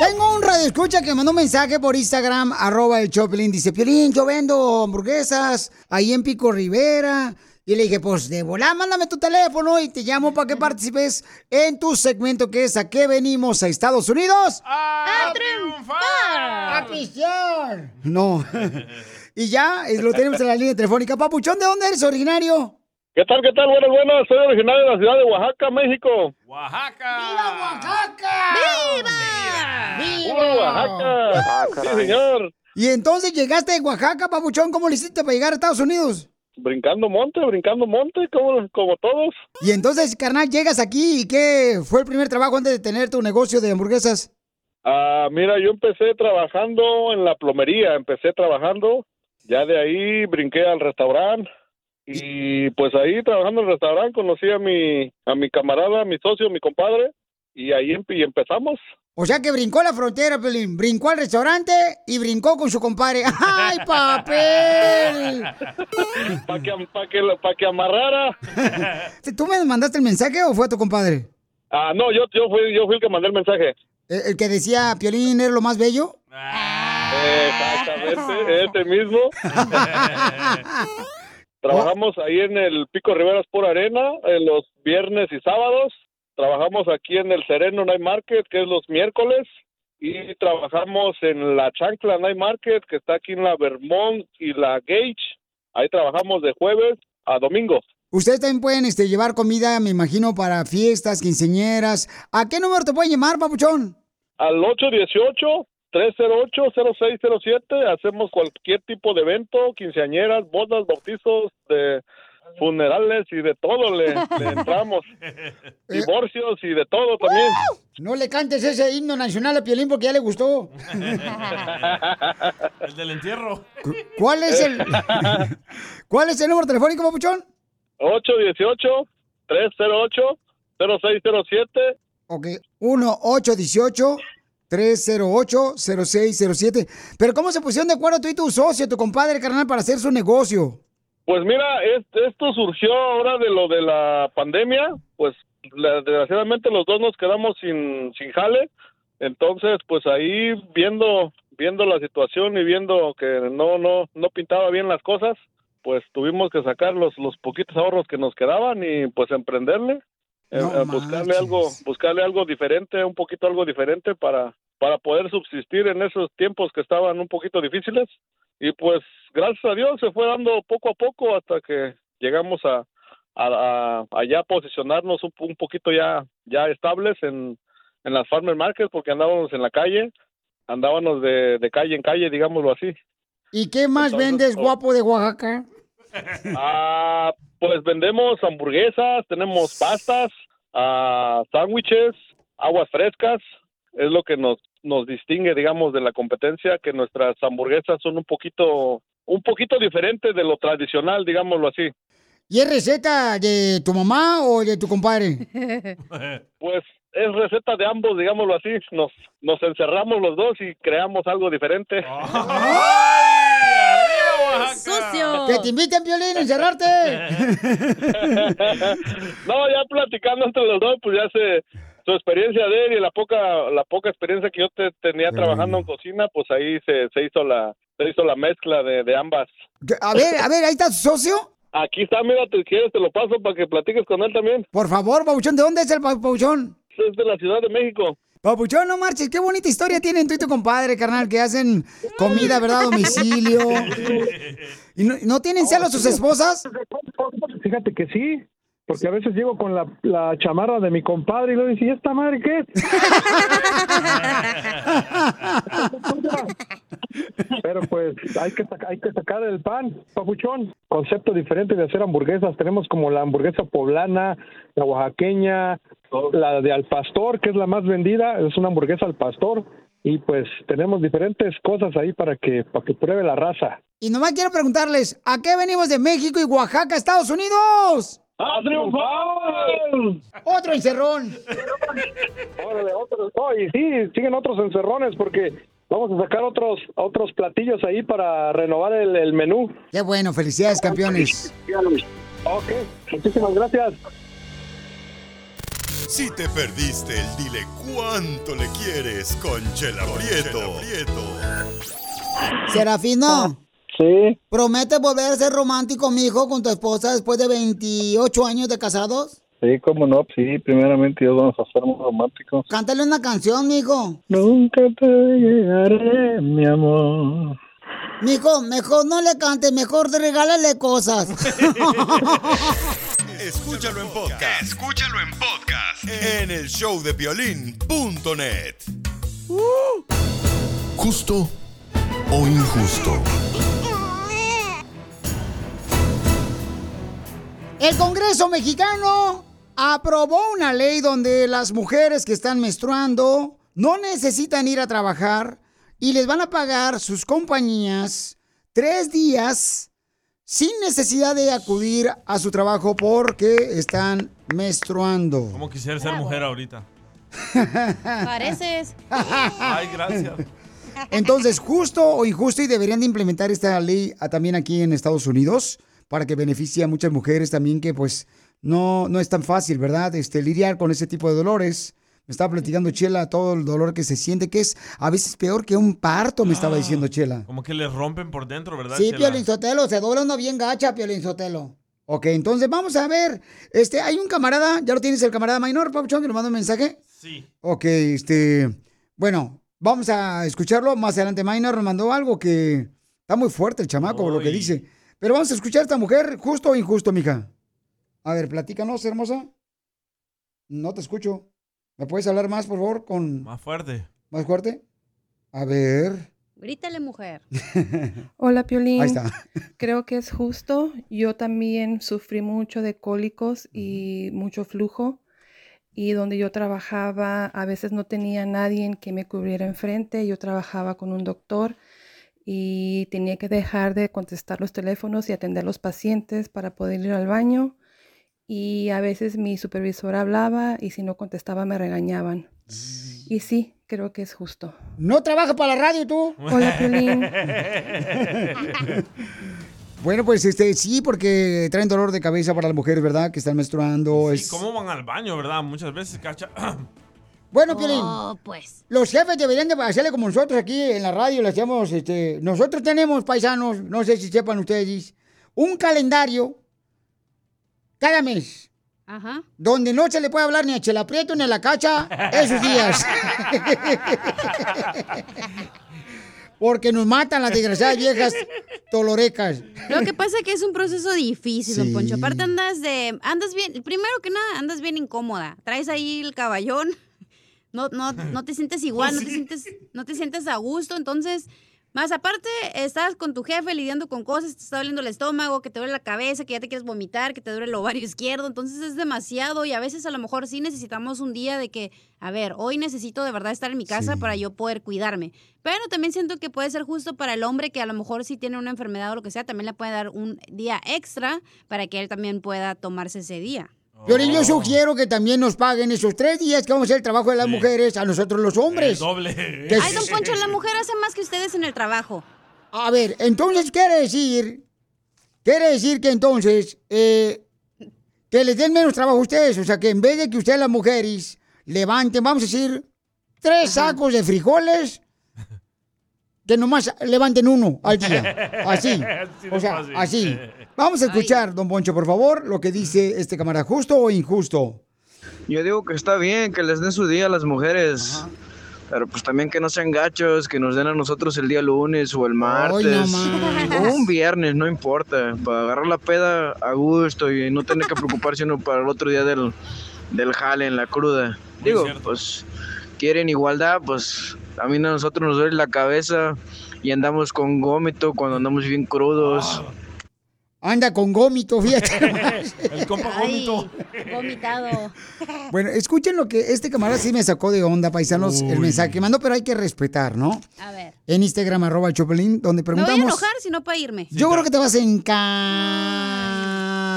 Tengo un radio escucha que mandó un mensaje por Instagram, arroba el Choplin. Dice, Piolín, yo vendo hamburguesas ahí en Pico Rivera. Y le dije, pues de volar, mándame tu teléfono y te llamo para que participes en tu segmento que es ¿A qué venimos a Estados Unidos? ¡A triunfar! ¡A pistear! No. y ya eh, lo tenemos en la línea telefónica. Papuchón, ¿de dónde eres originario? ¿Qué tal, qué tal? Buenas, buenas. Soy originario de la ciudad de Oaxaca, México. ¡Oaxaca! ¡Viva Oaxaca! ¡Viva! ¡Viva Oaxaca! sí, señor. Y entonces llegaste de Oaxaca, Papuchón, ¿cómo le hiciste para llegar a Estados Unidos? Brincando monte, brincando monte, como, como todos. Y entonces, carnal, llegas aquí y ¿qué fue el primer trabajo antes de tener tu negocio de hamburguesas? Ah, mira, yo empecé trabajando en la plomería, empecé trabajando, ya de ahí brinqué al restaurante y pues ahí trabajando en el restaurante conocí a mi a mi camarada, a mi socio, mi compadre y ahí y empezamos. O sea que brincó la frontera, Pelín. Brincó al restaurante y brincó con su compadre. ¡Ay, papel! Para que, pa' que, pa' que amarrara. ¿Tú me mandaste el mensaje o fue tu compadre? Ah, no, yo, yo, fui, yo fui el que mandé el mensaje. ¿El, el que decía Piolín era lo más bello? Exactamente, este mismo. Trabajamos ahí en el Pico Riveras por Arena, en los viernes y sábados. Trabajamos aquí en el Sereno Night Market, que es los miércoles. Y trabajamos en la Chancla Night Market, que está aquí en la Vermont y la Gage. Ahí trabajamos de jueves a domingo. Ustedes también pueden este, llevar comida, me imagino, para fiestas, quinceñeras. ¿A qué número te pueden llamar, papuchón? Al 818-308-0607 hacemos cualquier tipo de evento, quinceañeras, bodas, bautizos, de funerales y de todo le, le entramos. Divorcios y de todo también. No le cantes ese himno nacional a Piolín porque ya le gustó. El del entierro. ¿Cuál es el ¿Cuál es el número telefónico, papuchón? 818-308-0607. Ok, 1-818-308-0607. Pero ¿cómo se pusieron de acuerdo tú y tu socio, tu compadre, carnal, para hacer su negocio? Pues mira, es- esto surgió ahora de lo de la pandemia, pues la- desgraciadamente los dos nos quedamos sin, sin jale, entonces pues ahí viendo viendo la situación y viendo que no no no pintaba bien las cosas, pues tuvimos que sacar los los poquitos ahorros que nos quedaban y pues emprenderle, eh, buscarle algo buscarle algo diferente, un poquito algo diferente para para poder subsistir en esos tiempos que estaban un poquito difíciles y pues gracias a Dios se fue dando poco a poco hasta que llegamos a, a, a- a ya posicionarnos un, un poquito ya ya estables en, en las farmer markets porque andábamos en la calle andábamos de, de calle en calle digámoslo así ¿Y qué más Entonces, vendes, oh. guapo de Oaxaca? Ah, pues vendemos hamburguesas tenemos pastas ah, sándwiches aguas frescas es lo que nos nos distingue digamos de la competencia que nuestras hamburguesas son un poquito un poquito diferentes de lo tradicional digámoslo así ¿Y es receta de tu mamá o de tu compadre? Pues es receta de ambos, digámoslo así. Nos, nos encerramos los dos y creamos algo diferente. ¡Sucio! Que te inviten, Piolín, a encerrarte. no, ya platicando entre los dos, pues ya se su experiencia de él y la poca la poca experiencia que yo te- tenía trabajando en cocina, pues ahí se, se hizo la se hizo la mezcla de, de ambas. A ver, a ver, ahí está tu socio. Aquí está, mira, te quieres te lo paso para que platiques con él también. Por favor, Papuchón, ¿de dónde es el pa- Papuchón? Es de la Ciudad de México. Papuchón, no marches, qué bonita historia tienen tú y tu compadre, carnal, que hacen comida, ¿verdad? A domicilio. ¿Y no, no tienen celos sus esposas? Fíjate que sí, porque a veces llego con la, la chamarra de mi compadre y le dice, ¿y esta madre qué? es?" Pero pues hay que, hay que sacar el pan, papuchón. Concepto diferente de hacer hamburguesas. Tenemos como la hamburguesa poblana, la oaxaqueña, la de al pastor, que es la más vendida, es una hamburguesa al pastor. Y pues tenemos diferentes cosas ahí para que, para que pruebe la raza. Y nomás quiero preguntarles, ¿a qué venimos de México y Oaxaca, Estados Unidos? ¡A triunfar! Otro encerrón. Órale, otros. Oh, y sí, siguen otros encerrones porque vamos a sacar otros otros platillos ahí para renovar el, el menú. Qué bueno, felicidades, campeones. Ok, muchísimas gracias. Si te perdiste el dile cuánto le quieres con Chela Prieto. Serafino. Sí. ¿Prometes volver a ser romántico, mijo, con tu esposa después de 28 años de casados? Sí, cómo no, sí, primeramente Dios vamos a ser muy románticos. Cántale una canción, mijo. Nunca te llegaré, mi amor. Mijo, mejor no le cantes, mejor regálale cosas. Escúchalo en podcast. Escúchalo en podcast. En el showdepiolín.net. ¿Justo o injusto? El Congreso mexicano aprobó una ley donde las mujeres que están menstruando no necesitan ir a trabajar y les van a pagar sus compañías tres días sin necesidad de acudir a su trabajo porque están menstruando. ¿Cómo quisiera ser mujer ahorita? Pareces. Ay, gracias. Entonces, justo o injusto y deberían de implementar esta ley también aquí en Estados Unidos para que beneficie a muchas mujeres también que pues no, no es tan fácil, ¿verdad? Este, lidiar con ese tipo de dolores. Me estaba platicando Chela todo el dolor que se siente, que es a veces peor que un parto, me estaba diciendo Chela. Como que le rompen por dentro, ¿verdad? Sí? Piolín Sotelo, se dobla uno bien gacha, Piolín Sotelo. Ok, entonces vamos a ver. Este, hay un camarada, ¿ya lo tienes el camarada Minor, Papuchón, que nos manda un mensaje? Sí. Ok, este, bueno, vamos a escucharlo. Más adelante Minor nos mandó algo que está muy fuerte el chamaco, lo que dice. Pero vamos a escuchar a esta mujer, justo o injusto, mija. A ver, platícanos, hermosa. No te escucho. ¿Me puedes hablar más, por favor, con Más fuerte. más fuerte? A ver. Grítale, mujer. Hola, Piolín. Ahí está. Creo que es justo. Yo también sufrí mucho de cólicos y mucho flujo. Y donde yo trabajaba, a veces no tenía nadie que me cubriera enfrente. Yo trabajaba con un doctor y tenía que dejar de contestar los teléfonos y atender a los pacientes para poder ir al baño. Y a veces mi supervisor hablaba y si no contestaba me regañaban. Y sí, creo que es justo. ¿No trabajas para la radio tú? Hola, Piolín. Bueno, pues este sí, porque traen dolor de cabeza para las mujeres, ¿verdad? Que están menstruando. ¿Y es... cómo van al baño, verdad? Muchas veces, cacha. Bueno, Piolín. Oh, pues. Los jefes deberían de hacerle como nosotros aquí en la radio, le hacemos, este, nosotros tenemos paisanos, no sé si sepan ustedes, un calendario cada mes. Ajá. Donde no se le puede hablar ni a Chela Prieto ni a la cacha esos días. Porque nos matan las desgraciadas viejas tolorecas. Lo que pasa es que es un proceso difícil, don. Poncho. Aparte andas de, andas bien, primero que nada, andas bien incómoda. Traes ahí el caballón, no, no, no te sientes igual, no te sientes, no te sientes a gusto, entonces, más aparte, estás con tu jefe lidiando con cosas, te está doliendo el estómago, que te duele la cabeza, que ya te quieres vomitar, que te duele el ovario izquierdo, entonces es demasiado y a veces a lo mejor sí necesitamos un día de que, a ver, hoy necesito de verdad estar en mi casa para yo poder cuidarme. Pero también siento que puede ser justo para el hombre que a lo mejor si tiene una enfermedad o lo que sea, también le puede dar un día extra para que él también pueda tomarse ese día. Piolín, yo sugiero que también nos paguen esos tres días que vamos a hacer el trabajo de las mujeres a nosotros los hombres. doble. Que Ay, don Poncho, la mujer hace más que ustedes en el trabajo. A ver, entonces quiere decir, quiere decir que entonces, eh, que les den menos trabajo a ustedes. O sea, que en vez de que ustedes las mujeres levanten, vamos a decir, tres sacos de frijoles, que nomás levanten uno al día. Así. O sea, así. Vamos a escuchar, don Poncho, por favor, lo que dice este camarada, justo o injusto. Yo digo que está bien que les den su día a las mujeres. Pero pues también que no sean gachos, que nos den a nosotros el día lunes o el martes. o un viernes, no importa. Para agarrar la peda a gusto y no tener que preocuparse uno para el otro día del, del jale en la cruda. Digo, pues quieren igualdad, pues a mí a nosotros nos duele la cabeza y andamos con gómito cuando andamos bien crudos. Anda con gómito, fíjate. El compa gómito. Vomitado. Bueno, escuchen lo que este camarada sí me sacó de onda, paisanos, el Uy. mensaje que mandó, pero hay que respetar, ¿no? A ver. En Instagram, arroba el Chopelín, donde Me voy a preguntamos. enojar si no para irme. Yo creo que te vas a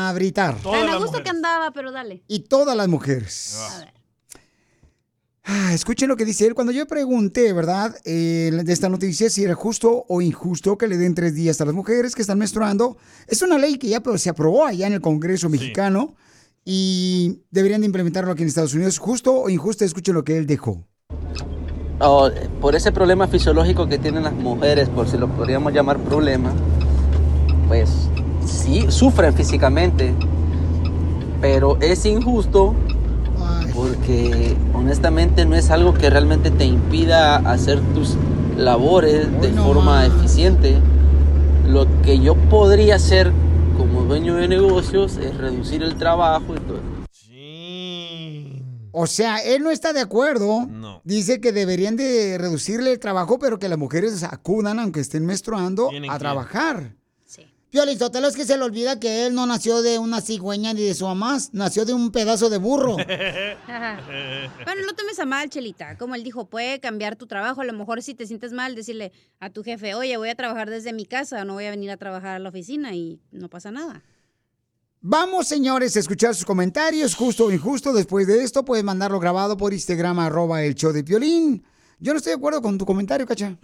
encabritar. Tan a gusto que andaba, pero dale. Y todas las mujeres. Ah, escuchen lo que dice él. Cuando yo pregunté, ¿verdad? eh, de esta noticia, si era justo o injusto que le den tres días a las mujeres que están menstruando. Es una ley que ya se aprobó allá en el Congreso mexicano y deberían de implementarlo aquí en Estados Unidos. ¿Justo o injusto? Escuchen lo que él dejó. Oh, por ese problema fisiológico que tienen las mujeres, por si lo podríamos llamar problema, pues sí, sufren físicamente, pero es injusto porque honestamente no es algo que realmente te impida hacer tus labores de forma eficiente. Lo que yo podría hacer como dueño de negocios es reducir el trabajo y todo. O sea, él no está de acuerdo. Dice que deberían de reducirle el trabajo, pero que las mujeres acudan, aunque estén menstruando, Tienen a que. Piolín Sotelo, es que se le olvida que él no nació de una cigüeña ni de su mamá, nació de un pedazo de burro. Bueno, no tomes a mal, Chelita. Como él dijo, puede cambiar tu trabajo. A lo mejor si te sientes mal, decirle a tu jefe, oye, voy a trabajar desde mi casa, no voy a venir a trabajar a la oficina y no pasa nada. Vamos, señores, a escuchar sus comentarios, justo o injusto. Después de esto, puedes mandarlo grabado por Instagram, arroba el show de Piolín. Yo no estoy de acuerdo con tu comentario, cacha.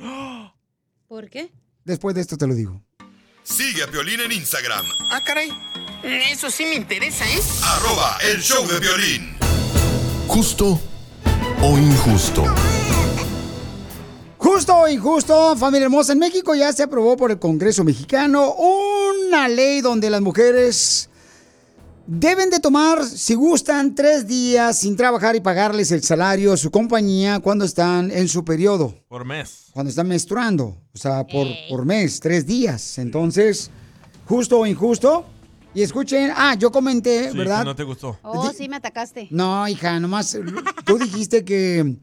¿Por qué? Después de esto te lo digo. Sigue a Piolín en Instagram, Ah, caray. Eso sí me interesa, ¿eh? arroba el show de violín. ¿Justo o injusto? Justo o injusto, familia hermosa, en México ya se aprobó por el Congreso mexicano una ley donde las mujeres deben de tomar, si gustan, tres días sin trabajar y pagarles el salario a su compañía cuando están en su periodo, Por mes. cuando están menstruando, o sea, por, por mes, tres días. Entonces, justo o injusto. Y escuchen, ah, yo comenté, Sí, ¿verdad? que no te gustó. Oh, sí, me atacaste. No, hija, nomás tú dijiste que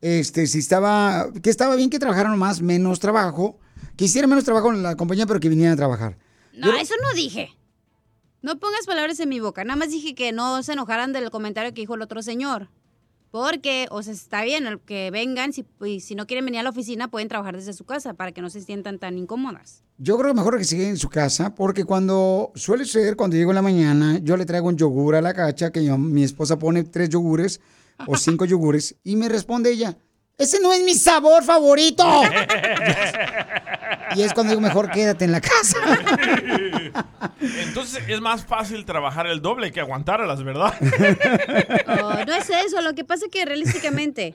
este si estaba que estaba bien que trabajaran más menos trabajo, que hicieran menos trabajo en la compañía pero que vinieran a trabajar. No, eso no dije. No pongas palabras en mi boca. Nada más dije que no se enojaran del comentario que dijo el otro señor. Porque, o sea, está bien el que vengan. Si, y si no quieren venir a la oficina, pueden trabajar desde su casa para que no se sientan tan incómodas. Yo creo que mejor que sigan en su casa porque cuando suele ser cuando llego en la mañana, yo le traigo un yogur a la cacha que yo- mi esposa pone tres yogures o cinco yogures y me responde ella, "Ese no es mi sabor favorito." y es cuando digo, "Mejor quédate en la casa." Entonces es más fácil trabajar el doble que aguantarlas, ¿verdad? Oh, no es eso. Lo que pasa es que realísticamente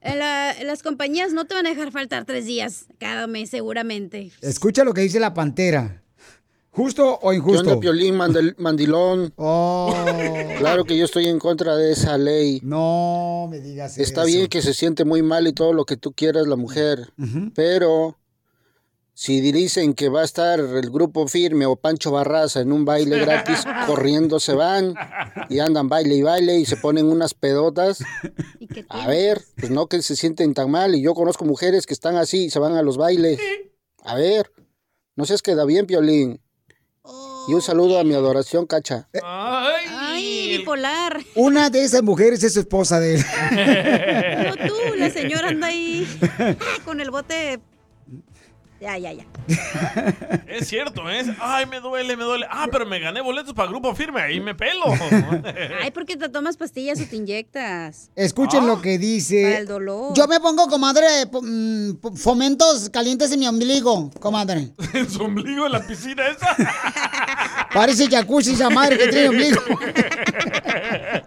en la- en las compañías no te van a dejar faltar tres días cada mes, seguramente. Escucha lo que dice la pantera. ¿Justo o ¿Qué injusto? Piolín, mandel- mandilón? Claro que yo estoy en contra de esa ley. No me digas Está eso. bien que se siente muy mal y todo lo que tú quieras la mujer, pero si dicen que va a estar el grupo firme o Pancho Barraza en un baile gratis, corriendo se van y andan baile y baile y se ponen unas pedotas. A ver, pues no que se sienten tan mal y yo conozco mujeres que están así y se van a los bailes. A ver, no seas queda bien, Piolín. Y un saludo a mi adoración, cacha. Ay, bipolar. Una de esas mujeres es su esposa de él. No tú, la señora anda ahí con el bote. Ya, ya, ya. Es cierto, ¿eh? Ay, me duele, me duele. Ah, pero me gané boletos para grupo firme, ahí me pelo. Ay, porque te tomas pastillas o te inyectas. Escuchen lo que Para dice. el dolor. Yo me pongo, comadre, mm, fomentos calientes en mi ombligo, comadre. en su ombligo en la piscina esa. Parece jacuzzi esa madre que tiene ombligo.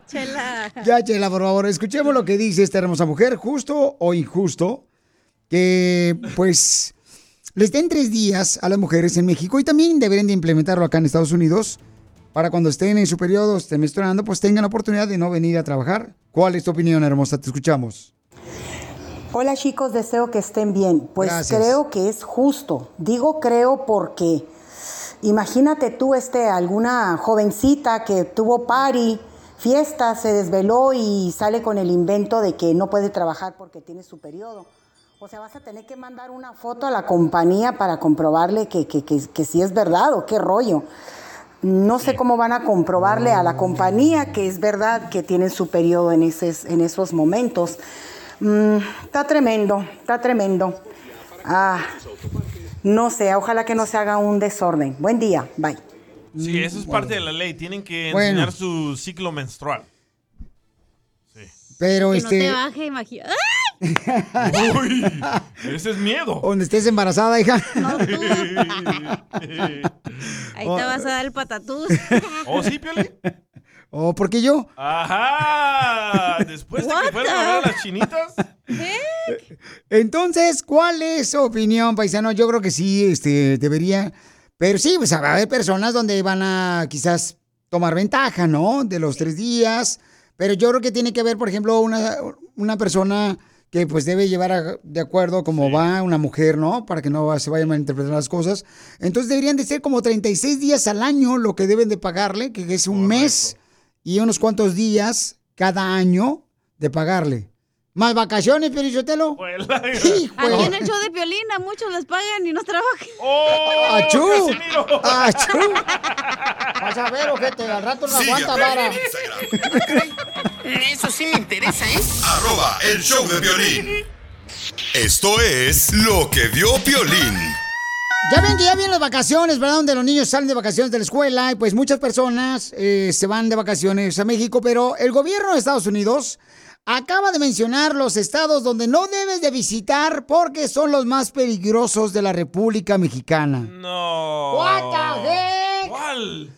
Chela. Ya, Chela, por favor, escuchemos lo que dice esta hermosa mujer, justo o injusto, que pues les den tres días a las mujeres en México y también deberían de implementarlo acá en Estados Unidos para cuando estén en su periodo, estén menstruando, pues tengan la oportunidad de no venir a trabajar. ¿Cuál es tu opinión, hermosa? Te escuchamos. Hola chicos, deseo que estén bien. Pues Gracias. creo que es justo. Digo creo porque imagínate tú este alguna jovencita que tuvo party, fiesta, se desveló y sale con el invento de que no puede trabajar porque tiene su periodo. O sea, vas a tener que mandar una foto a la compañía para comprobarle que, que, que, que sí es verdad o qué rollo. No sé cómo van a comprobarle a la compañía que es verdad que tienen su periodo en, esos, en esos momentos. Mm, está tremendo, está tremendo. Ah, no sé, ojalá que no se haga un desorden. Buen día, bye. Sí, eso es parte de la ley. Tienen que Bueno. enseñar su ciclo menstrual. Pero Que este, no te baje, imagina. Uy, ese es miedo. donde estés embarazada, hija. Ahí te vas a dar el patatús. ¿Oh, sí, Pioli? ¿O por qué yo? Ajá. Después de que fueron a ver a las chinitas. Entonces, ¿cuál es su opinión, paisano? Yo creo que sí, este, debería. Pero sí, pues va a haber personas donde van a quizás tomar ventaja, ¿no? De los tres días. Pero yo creo que tiene que haber, por ejemplo, una, una persona que pues debe llevar a- de acuerdo como va una mujer, ¿no? Para que no se vayan a malinterpretar las cosas. Entonces deberían de ser como 36 días al año lo que deben de pagarle, que es un mes y unos cuantos días cada año de pagarle. ¿Más vacaciones, Piolichotelo? Aquí en el show de Piolín a muchos les pagan y no trabajan. ¡Oh! ¡Achú! ¡Achú! Vas a ver, ojete, al rato no aguanta vara. Eso sí me interesa, ¿eh? Arroba el show de violín. Esto es lo que vio Piolín. Ya ven que ya vienen las vacaciones, ¿verdad? Donde los niños salen de vacaciones de la escuela y pues muchas personas eh, se van de vacaciones a México, pero el gobierno de Estados Unidos acaba de mencionar los estados donde no debes de visitar porque son los más peligrosos de la República Mexicana. No. What the heck? ¿Cuál?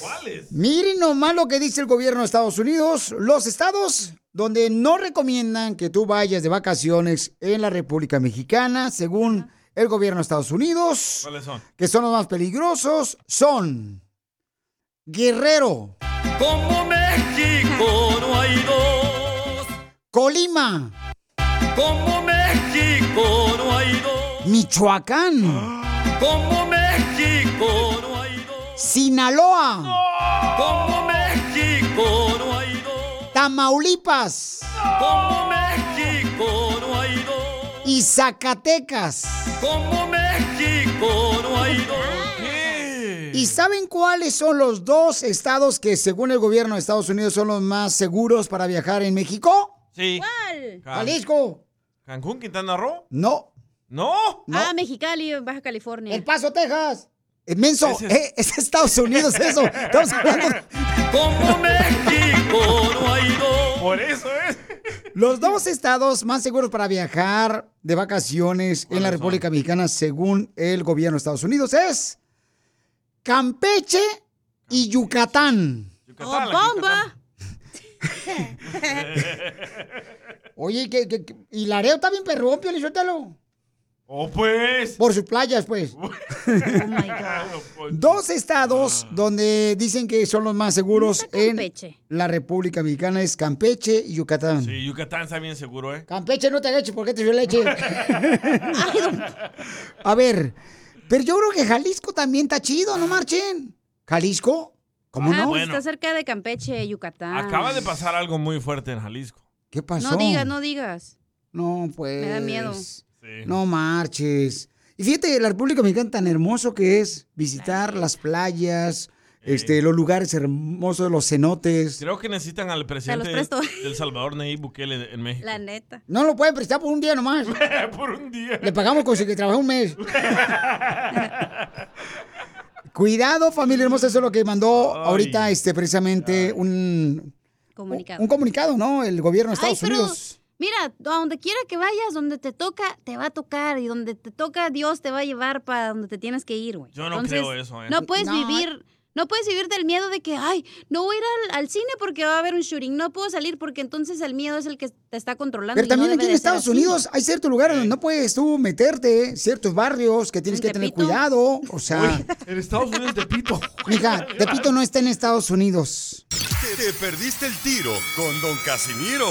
¿Cuáles? Miren nomás lo que dice el gobierno de Estados Unidos. Los estados donde no recomiendan que tú vayas de vacaciones en la República Mexicana, según el gobierno de Estados Unidos, ¿Cuáles son? que son los más peligrosos, son Guerrero, Como México no hay dos. Colima, Como México no hay dos. Michoacán, Como México no hay dos. Sinaloa, Como México no hay dos. Tamaulipas Como México no hay dos. y Zacatecas. Como México no hay dos. ¿Y saben cuáles son los dos estados que según el gobierno de Estados Unidos son los más seguros para viajar en México? Sí. ¿Cuál? Jalisco. ¿Cancún, Quintana Roo? No. ¿No? Ah, Mexicali, Baja California. El Paso, Texas. Menso, eh, es Estados Unidos eso. Estamos hablando. Como México no hay dos. Por eso es. Los dos estados más seguros para viajar de vacaciones en la República Mexicana, según el gobierno de Estados Unidos, es Campeche y Yucatán. ¡Oh, bomba! Oye, que, que- que- y Laredo está bien perrón, Pio Lizotelo. ¡Oh, pues! Por sus playas, pues. Dos estados donde dicen que son los más seguros en Campeche? la República Mexicana es Campeche y Yucatán. Sí, Yucatán está bien seguro, ¿eh? Campeche, no te agaches porque te dio leche. A ver, pero yo creo que Jalisco también está chido, no marchen. ¿Jalisco? ¿Cómo ah, no? pues está cerca de Campeche, Yucatán. Acaba de pasar algo muy fuerte en Jalisco. ¿Qué pasó? No digas, no digas. No, pues. Me da miedo. No marches. Y fíjate, la República Mexicana tan hermoso que es visitar las playas, este, los lugares hermosos, los cenotes. Creo que necesitan al presidente del Salvador, Nayib Bukele, en México. La neta. No lo pueden prestar por un día nomás. Por un día. Le pagamos con que trabaja un mes. Cuidado, familia hermosa, eso es lo que mandó ahorita este precisamente un, Comunicado. un comunicado, ¿no? El gobierno de Ay, Estados pero Unidos. mira, a donde quiera que vayas, donde te toca, te va a tocar. Y donde te toca, Dios te va a llevar para donde te tienes que ir, güey. Yo no Entonces, creo eso, ¿eh? No puedes No. vivir... No puedes vivir del miedo de que, ay, no voy a ir al, al cine porque va a haber un shooting. No puedo salir porque entonces el miedo es el que te está controlando. Pero también no aquí en Estados así. Unidos hay ciertos lugares donde no puedes tú meterte, ciertos barrios que tienes que tener Tepito? cuidado. O sea, en Estados Unidos de pito. mija, Tepito no está en Estados Unidos. Te, te perdiste el tiro con Don Casimiro.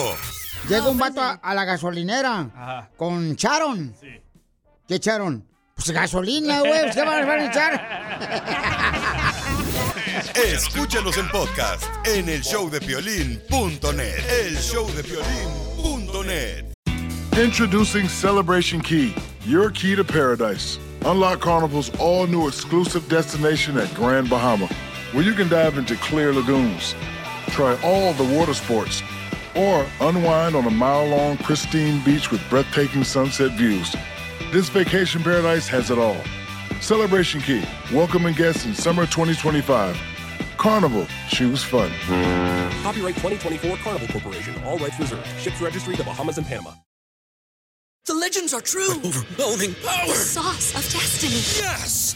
Llega un vato a, a la gasolinera Ajá. con Charon. ¿Qué Charon? Pues gasolina, güey. pues, ¿Qué van van a echar? Escúchanos en podcast en el. El. Introducing Celebration Key, your key to paradise. Unlock Carnival's all new exclusive destination at Grand Bahama, where you can dive into clear lagoons, try all the water sports, or unwind on a mile long pristine beach with breathtaking sunset views. This vacation paradise has it all. Celebration Key, welcoming guests in summer 2025. Carnival, choose fun. Copyright 2024 Carnival Corporation. All rights reserved. Ships registry the Bahamas and Panama. The legends are true. overwhelming power! The sauce of destiny. Yes!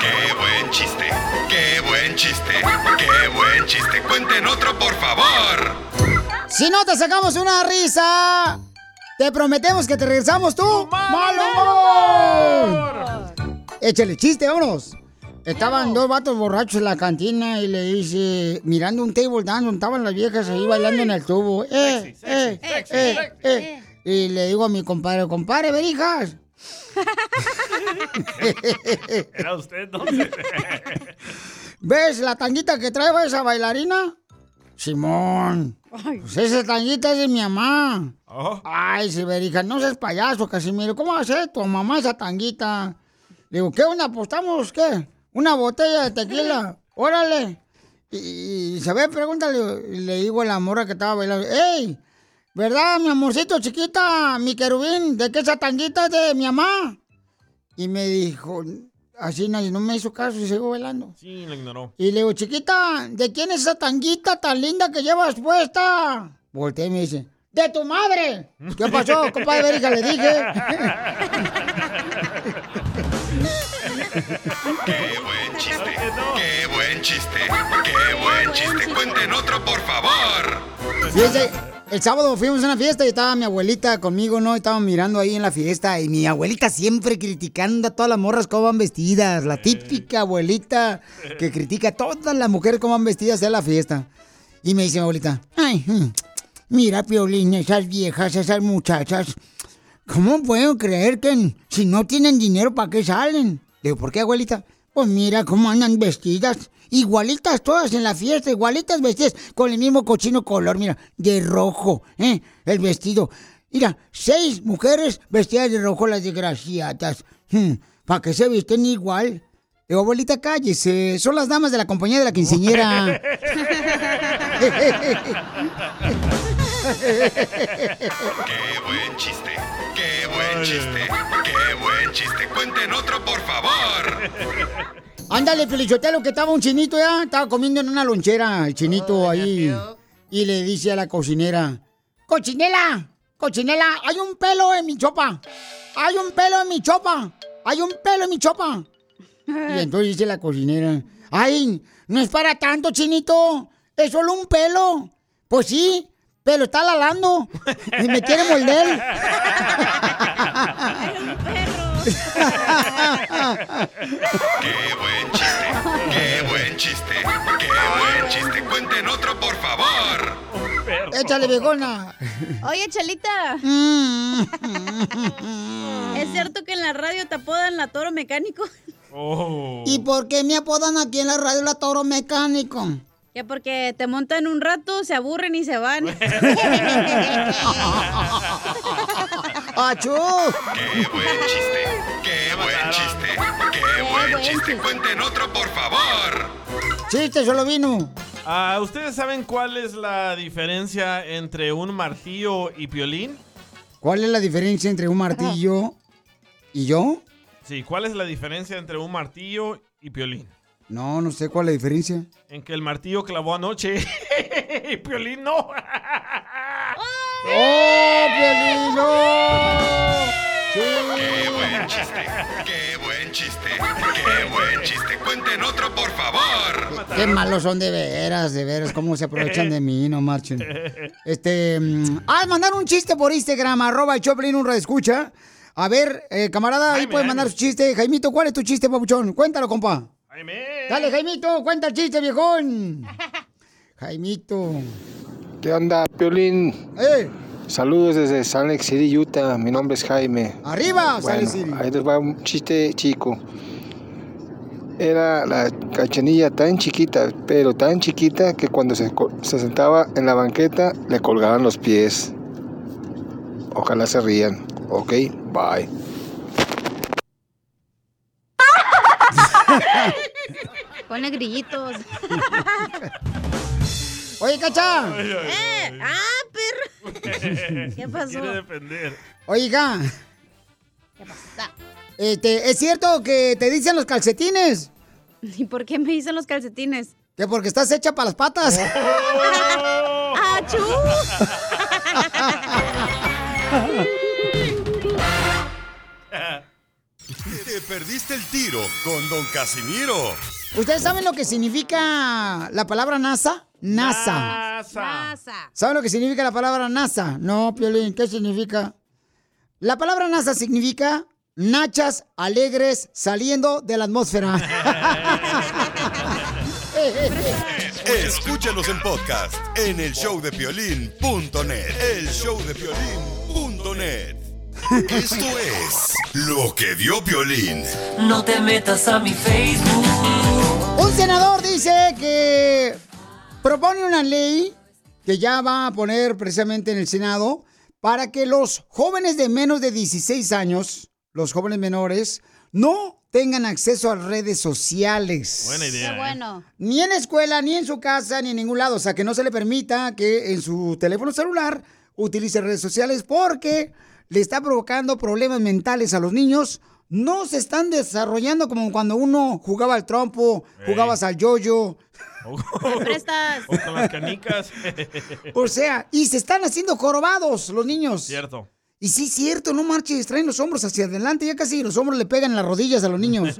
¡Qué buen chiste! ¡Qué buen chiste! ¡Qué buen chiste! ¡Cuenten otro, por favor! Si no te sacamos una risa, Te prometemos que te regresamos tú. ¡Mal humor! Échale chiste, vámonos. Estaban dos vatos borrachos en la cantina y le dice, mirando un table dance estaban las viejas ahí bailando en el tubo. ¡Eh, eh, eh, eh! Y le digo a mi compadre, compadre, verijas. Era usted, ¿no? ¿Ves la tanguita que trae esa bailarina? Simón. Pues esa tanguita es de mi mamá. Ay, Siberija, no seas payaso, Casimiro. ¿Cómo va a ser tu mamá esa tanguita? Le digo, ¿qué onda? ¿Apostamos qué? Una botella de tequila. Órale. Y, y se ve, pregúntale. Y le digo a la morra que estaba bailando, ¡Ey! ¿Verdad, mi amorcito chiquita, mi querubín? ¿De qué esa tanguita es de mi mamá? Y me dijo, así nadie no me hizo caso y sigo bailando. Sí, lo ignoró. Y le digo, chiquita, ¿de quién es esa tanguita tan linda que llevas puesta? Volteé y me dice, ¡de tu madre! ¿Qué pasó, compadre Verija? Le dije. ¡Qué buen chiste! ¡Qué buen chiste! ¡Qué buen chiste! ¡Cuenten otro, por favor! Fíjese, el sábado fuimos a una fiesta y estaba mi abuelita conmigo, ¿no? Y Estábamos mirando ahí en la fiesta y mi abuelita siempre criticando a todas las morras cómo van vestidas. La típica abuelita que critica a todas las mujeres cómo van vestidas en la fiesta. Y me dice mi abuelita, ay, mm, mira, Piolín, esas viejas, esas muchachas, ¿cómo puedo creer que si no tienen dinero, ¿para qué salen? Le digo, ¿por qué, abuelita? Pues mira cómo andan vestidas. Igualitas todas en la fiesta, igualitas vestidas, con el mismo cochino color, mira, de rojo, ¿eh? El vestido. Mira, seis mujeres vestidas de rojo, las desgraciadas. ¿Para que se visten igual? Digo, abuelita, cállese. Son las damas de la compañía de la quinceñera. ¡Qué buen chiste! ¡Qué buen chiste! ¡Qué buen chiste! ¡Cuenten otro, por favor! Ándale, Felichotelo, que estaba un chinito ya, estaba comiendo en una lonchera, el chinito ahí. Y le dice a la cocinera, ¡Cochinela! ¡Cochinela! ¡Hay un pelo en mi chopa! ¡Hay un pelo en mi chopa! ¡Hay un pelo en mi chopa! Y entonces dice la cocinera, ¡Ay! No es para tanto, chinito. Es solo un pelo. Pues sí, pero está lalando. Y me quiere morder. ¡Qué buen chiste! ¡Qué buen chiste! ¡Qué buen chiste! ¡Cuenten otro, por favor! Échale, viejona. Oye, Chelita. ¿Es cierto que en la radio te apodan la toro mecánico? ¿Y por qué me apodan aquí en la radio la toro mecánico? Que porque te montan un rato, se aburren y se van. ¡Achú! ¡Qué buen chiste! ¡Qué buen chiste! ¡Qué buen chiste! ¡Cuenten otro, por favor! Chiste, solo vino. Ah, ¿Ustedes saben cuál es la diferencia entre un martillo y piolín? ¿Cuál es la diferencia entre un martillo y yo? Sí, ¿cuál es la diferencia entre un martillo y piolín? No, no sé cuál es la diferencia. En que el martillo clavó anoche y piolín no. ¡Oh, Piolín, no! ¡Qué buen chiste! ¡Qué chiste! ¡Qué buen chiste! ¡Cuenten otro, por favor! Qué malos son de veras, de veras, cómo se aprovechan de mí, no marchen. Este, mm, ah, mandar un chiste por Instagram, arroba el Choplin, un escucha. A ver, eh, camarada, ahí puedes mandar su chiste. Jaimito, ¿cuál es tu chiste, papuchón? Cuéntalo, compa. Dale, Jaimito, cuenta el chiste, viejón. Jaimito. ¿Qué onda, Piolín? ¡Eh! Saludos desde Salt Lake City, Utah. Mi nombre es Jaime. ¡Arriba, Salt Lake City! Ahí les va un chiste chico. Era la cachanilla tan chiquita, pero tan chiquita que cuando se, se sentaba en la banqueta le colgaban los pies. Ojalá se rían. Ok, bye. Ponle grillitos. Oye, cacha. Eh, ¡Ah, perro! ¿Qué pasó? Quiere defender. Oiga. Este, ¿es cierto que te dicen los calcetines? ¿Y por qué me dicen los calcetines? Que porque estás hecha para las patas. ¡Achú! Te perdiste el tiro con Don Casimiro. ¿Ustedes saben lo que significa la palabra NASA? NASA. NASA. ¿Saben lo que significa la palabra NASA? No, Piolín, ¿qué significa? La palabra NASA significa nachas alegres saliendo de la atmósfera. Escúchanos en podcast en el showdepiolín.net. El showdepiolín.net. Esto es lo que vio Piolín. No te metas a mi Facebook. Un senador dice que propone una ley que ya va a poner precisamente en el Senado para que los jóvenes de menos de 16 años, los jóvenes menores, no tengan acceso a redes sociales. Buena idea. Qué bueno. Ni en la escuela, ni en su casa, ni en ningún lado. O sea, que no se le permita que en su teléfono celular utilice redes sociales porque le está provocando problemas mentales a los niños. No se están desarrollando como cuando uno jugaba al trompo, jugabas al yoyo. ¿Me prestas? O con las canicas. O sea, y se están haciendo jorobados los niños. Cierto. Y sí, cierto, no marches, traen los hombros hacia adelante, ya casi los hombros le pegan las rodillas a los niños.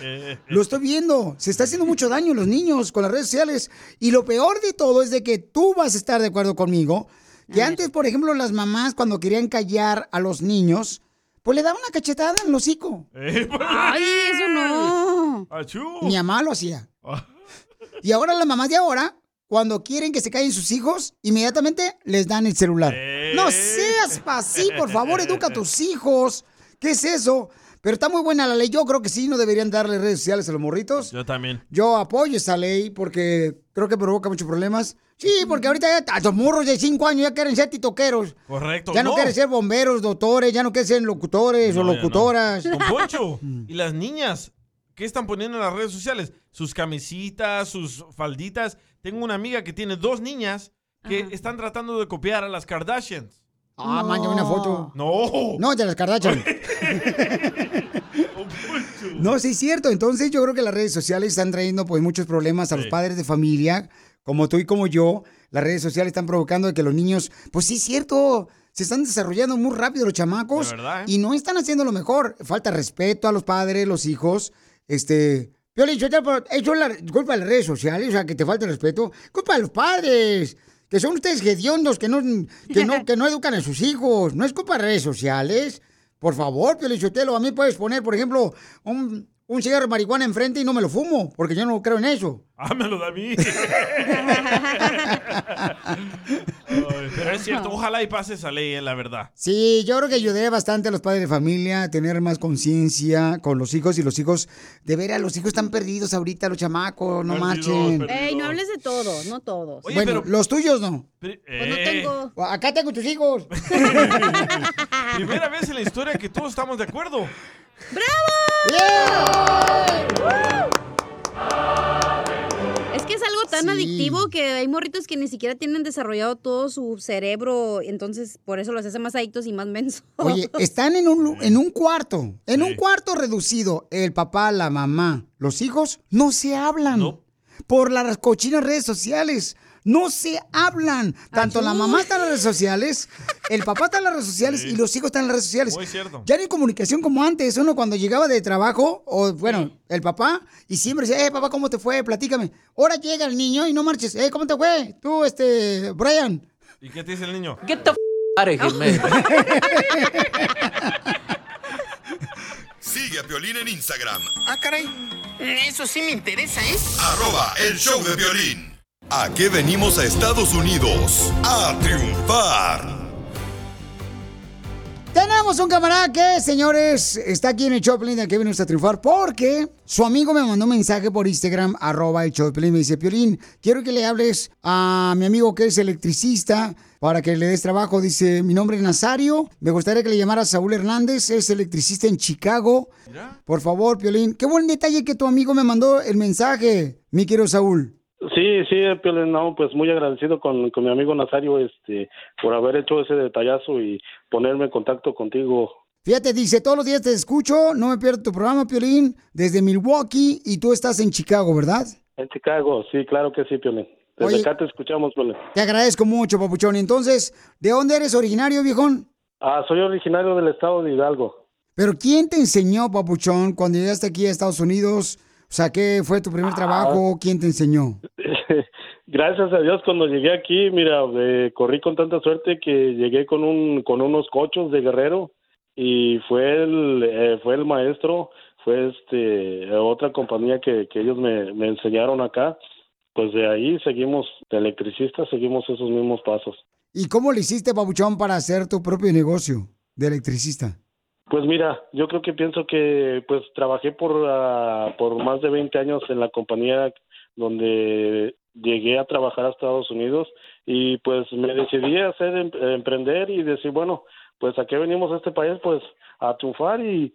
Lo estoy viendo, se está haciendo mucho daño a los niños con las redes sociales. Y lo peor de todo es de que tú vas a estar de acuerdo conmigo, que antes, por ejemplo, las mamás cuando querían callar a los niños, pues le daban una cachetada en el hocico. Ay, eso no. Achú. Mi mamá lo hacía. Y ahora las mamás de ahora, cuando quieren que se callen sus hijos, inmediatamente les dan el celular. No seas así, por favor, educa a tus hijos. ¿Qué es eso? Pero está muy buena la ley. Yo creo que sí, no deberían darle redes sociales a los morritos. Yo también. Yo apoyo esa ley porque creo que provoca muchos problemas. Sí, porque ahorita ya los morros de 5 años ya quieren ser titoqueros. Correcto. Ya no, quieren ser bomberos, doctores, ya no quieren ser locutores o No, no. locutoras. Don Poncho, ¿y las niñas? ¿Qué están poniendo en las redes sociales? Sus camisitas, sus falditas. Tengo una amiga que tiene dos niñas que están tratando de copiar a las Kardashians. Ah, mándame una foto. No. No, de las Kardashian. No, sí es cierto. Entonces yo creo que las redes sociales están trayendo pues muchos problemas a los padres de familia, como tú y como yo. Las redes sociales están provocando que los niños, pues sí es cierto, se están desarrollando muy rápido los chamacos verdad, ¿eh? y no están haciendo lo mejor. Falta respeto a los padres, los hijos. Este, yo he dicho, eso es la culpa de las redes sociales, o sea, que te falta el respeto. Culpa de los padres. Que son ustedes hediondos, que no, que no, que no educan a sus hijos. No es culpa de redes sociales. Por favor, Piolichotelo, a mí puedes poner, por ejemplo, un, un cigarro de marihuana enfrente y no me lo fumo, porque yo no creo en eso. Ah, me lo da a mí. Ay, pero es cierto, ojalá y pase esa ley, eh, la verdad. Sí, yo creo que ayudé bastante a los padres de familia a tener más conciencia con los hijos y los hijos, de ver a los hijos están perdidos ahorita, los chamacos, no marchen. Ey, no hables de todos, no todos. bueno, los tuyos no. Pues no tengo. Acá tengo tus hijos. Primera vez en la historia que todos estamos de acuerdo. Es que es algo tan Sí. adictivo que hay morritos que ni siquiera tienen desarrollado todo su cerebro, entonces por eso los hace más adictos y más mensos. Oye, están en un, en un cuarto, en un cuarto reducido. El papá, la mamá, los hijos no se hablan por las cochinas redes sociales. No se hablan. Tanto la mamá está en las redes sociales, el papá está en las redes sociales y los hijos están en las redes sociales. Muy cierto. Ya no hay comunicación como antes. Uno cuando llegaba de trabajo, o bueno, el papá, y siempre decía, eh, papá, ¿cómo te fue? Platícame. Ahora llega el niño y no marches. Eh, ¿cómo te fue? Tú, este, Brian. ¿Y qué te dice el niño? Get the f out of here. Sigue a Piolín en Instagram, Ah, caray. Eso sí me interesa, ¿eh? arroba el show de violín. ¿A qué venimos a Estados Unidos? A triunfar. Tenemos un camarada que, señores, está aquí en el Choplin de que viene a triunfar porque su amigo me mandó un mensaje por Instagram, arroba el Choplin, me dice, Piolín, quiero que le hables a mi amigo que es electricista para que le des trabajo. Dice, mi nombre es Nazario, me gustaría que le llamara Saúl Hernández, es electricista en Chicago. Por favor, Piolín, qué buen detalle que tu amigo me mandó el mensaje, mi querido Saúl. Sí, sí, Piolín, no, pues muy agradecido con, con mi amigo Nazario este, por haber hecho ese detallazo y ponerme en contacto contigo. Fíjate, dice, todos los días te escucho, no me pierdo tu programa, Piolín, desde Milwaukee y tú estás en Chicago, ¿verdad? En Chicago, sí, claro que sí, Piolín. Desde Oye. acá te escuchamos, Piolín. Te agradezco mucho, papuchón. Entonces, ¿de dónde eres originario, viejón? Ah, soy originario del estado de Hidalgo. Pero ¿quién te enseñó, papuchón, cuando llegaste aquí a Estados Unidos? O sea, ¿qué fue tu primer trabajo? ¿Quién te enseñó? Gracias a Dios cuando llegué aquí, mira, eh, corrí con tanta suerte que llegué con un con unos cochos de guerrero y fue el eh, fue el maestro, fue este otra compañía que, que ellos me, me enseñaron acá. Pues de ahí seguimos, de electricista, seguimos esos mismos pasos. ¿Y cómo le hiciste, Papuchón, para hacer tu propio negocio de electricista? Pues mira, yo creo que pienso que pues trabajé por ah, por más de 20 años en la compañía donde llegué a trabajar a Estados Unidos y pues me decidí a hacer em- emprender y decir, bueno, pues a qué venimos a este país pues a triunfar y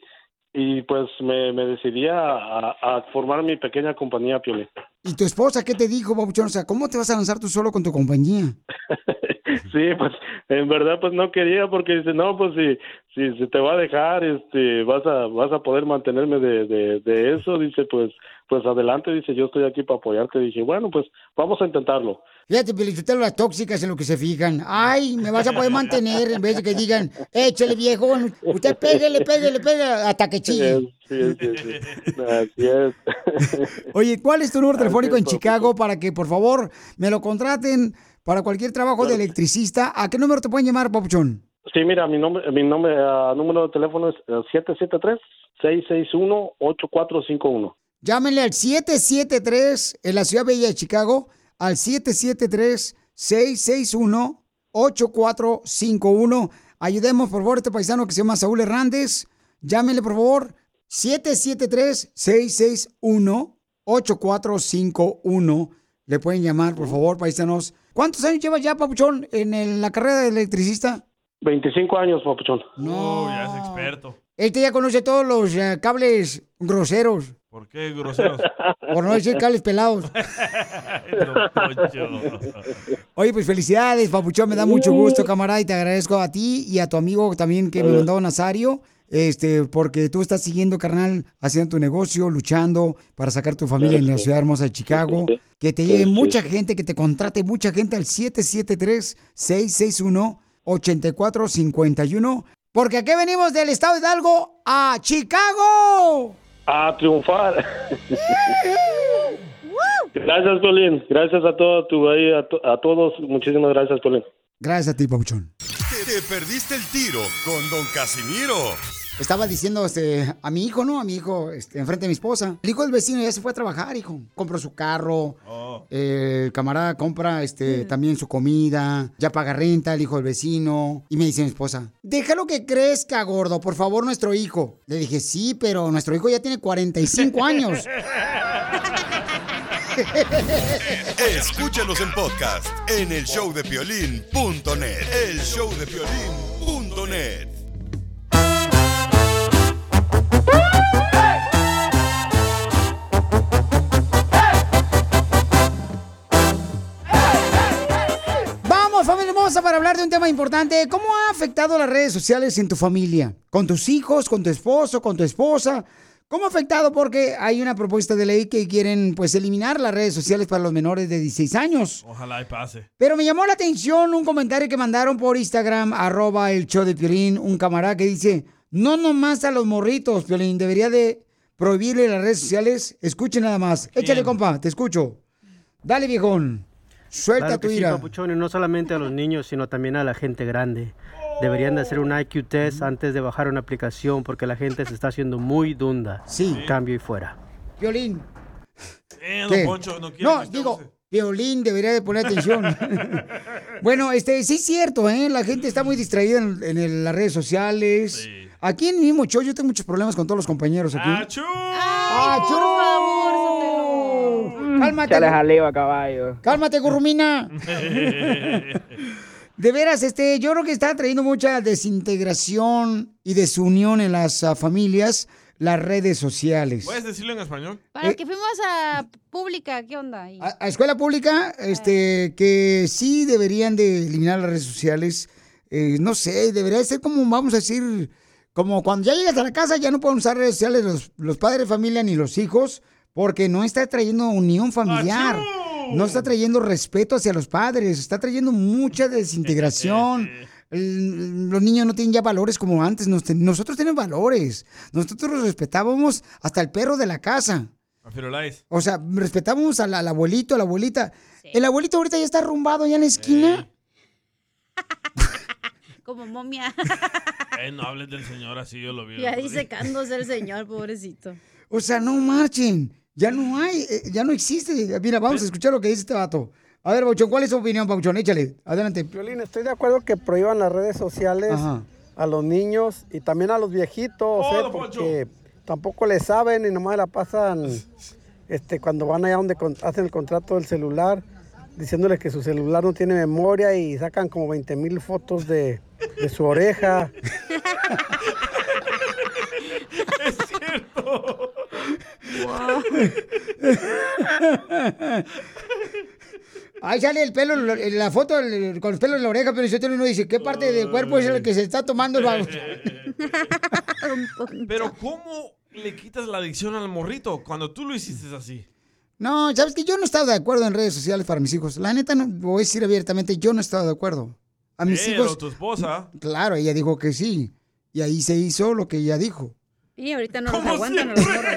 y pues me, me decidí a, a- a formar mi pequeña compañía Piolín. ¿Y tu esposa qué te dijo, Papuchón? O sea, ¿cómo te vas a lanzar tú solo con tu compañía? Sí, pues en verdad pues no quería porque dice, no, pues si, si se te va a dejar, este, vas a, vas a poder mantenerme de, de, de eso, dice, pues, pues adelante, dice, yo estoy aquí para apoyarte, dije, bueno, pues vamos a intentarlo. Fíjate, Pelichotelo, las tóxicas en lo que se fijan. Ay, me vas a poder mantener en vez de que digan, échale viejón, usted pégale, pégale, pégale, hasta que chille. Sí, sí, sí, así es. Oye, ¿cuál es tu número telefónico en Chicago para que, por favor, me lo contraten para cualquier trabajo de electricista? ¿A qué número te pueden llamar, Papuchón? Sí, mira, mi nombre, mi nombre, ah, número de teléfono es eh, 773-661-8451. Llámenle al 773 en la Ciudad Bella de Chicago, al 773-661-8451. Ayudemos, por favor, a este paisano que se llama Saúl Hernández. Llámenle, por favor, 773-661-8451. Le pueden llamar, por favor, paisanos. ¿Cuántos años llevas ya, Papuchón, en el- la carrera de electricista? 25 años, papuchón. No. Ya es experto. Este ya conoce todos los eh, cables groseros, ¿Por qué groseros? por no decir cables pelados. Oye, pues felicidades, Papuchón, me da mucho gusto, camarada, y te agradezco a ti y a tu amigo también que me mandó Nazario, este, porque tú estás siguiendo, carnal, haciendo tu negocio, luchando para sacar tu familia en la ciudad hermosa de Chicago, que te llegue mucha gente, que te contrate mucha gente al 773-661-8451, porque aquí venimos del estado de Hidalgo a Chicago. A triunfar. gracias, Piolín. Gracias a todo tu, ahí, a, to- a todos. Muchísimas gracias, Piolín. Gracias a ti, Papuchón. Te, te perdiste el tiro con Don Casimiro. Estaba diciendo este, a mi hijo, ¿no? A mi hijo, este, enfrente de mi esposa. El hijo del vecino ya se fue a trabajar, hijo. Compró su carro. eh, el camarada compra este, también su comida. Ya paga renta el hijo del vecino. Y me dice mi esposa, déjalo que crezca, gordo, por favor, nuestro hijo. Le dije, sí, pero nuestro hijo ya tiene 45 años. Escúchanos en podcast en el showdepiolín.net. El showdepiolín.net. hermosa, para hablar de un tema importante. ¿Cómo ha afectado las redes sociales en tu familia? ¿Con tus hijos, con tu esposo, con tu esposa? ¿Cómo ha afectado? Porque hay una propuesta de ley que quieren, pues, eliminar las redes sociales para los menores de 16 años. Ojalá y pase. Pero me llamó la atención un comentario que mandaron por Instagram, arroba el show de Piolín, un camarada que dice, no nomás a los morritos, Piolín, debería de prohibirle las redes sociales. Escuchen nada más. Échale, compa, te escucho. Dale, viejón. Suelta Claro tu sí, ira. papuchón, y no solamente a los niños, sino también a la gente grande. Deberían de hacer un IQ test antes de bajar una aplicación porque la gente se está haciendo muy dunda. Sí. Cambio y fuera. Piolín. Eh, ¿Qué? don Poncho, no quiere No, digo. Violín debería de poner atención. bueno, este, sí es cierto, ¿eh? La gente está muy distraída en, en el- las redes sociales. Aquí en mi mismo show yo tengo muchos problemas con todos los compañeros aquí. ¡Achú! ¡Achú! Cálmate. Chale jaleo a caballo. Cálmate, Gurrumina. De veras, este, yo creo que está trayendo mucha desintegración y desunión en las ah, familias, las redes sociales. ¿Puedes decirlo en español? Para que fuimos a pública, ¿qué onda? ahí? A, a escuela pública, este, que sí deberían de eliminar las redes sociales. Eh, no sé, debería ser como, vamos a decir, como cuando ya llegas a la casa ya no pueden usar redes sociales los, los padres de familia ni los hijos, porque no está trayendo unión familiar. No está trayendo respeto hacia los padres, está trayendo mucha desintegración. Los niños no tienen ya valores como antes. Ten- nosotros tenemos valores. Nosotros respetábamos hasta el perro de la casa. O sea, respetábamos al, al abuelito, a la abuelita. El abuelito ahorita ya está arrumbado allá en la esquina. como momia. Eh, no hables del señor así, yo lo vi. y ahí secándose el señor, pobrecito. O sea, no marchen. Ya no hay, eh, ya no existe. Mira, vamos a escuchar lo que dice este vato. A ver, Pauchón, ¿cuál es tu opinión, Pauchón? Échale, adelante. Violín, estoy de acuerdo que prohíban las redes sociales Ajá. a los niños y también a los viejitos, Oh, ¿eh? porque tampoco le saben y nomás la pasan este, cuando van allá donde hacen el contrato del celular, diciéndoles que su celular no tiene memoria y sacan como 20 mil fotos de, de su oreja. Es cierto. Ahí sale el pelo, en la foto el- con los pelos en la oreja, pero si uno dice, ¿qué parte del cuerpo es el que se está tomando el baboso? Pero ¿cómo le quitas la adicción al morrito cuando tú lo hiciste así? No, sabes que yo no estaba de acuerdo en redes sociales para mis hijos. La neta, no, voy a decir abiertamente, yo no estaba de acuerdo. A mis Pero hijos, tu esposa. claro, ella dijo que sí. Y ahí se hizo lo que ella dijo. Y ahorita no los aguantan los morros.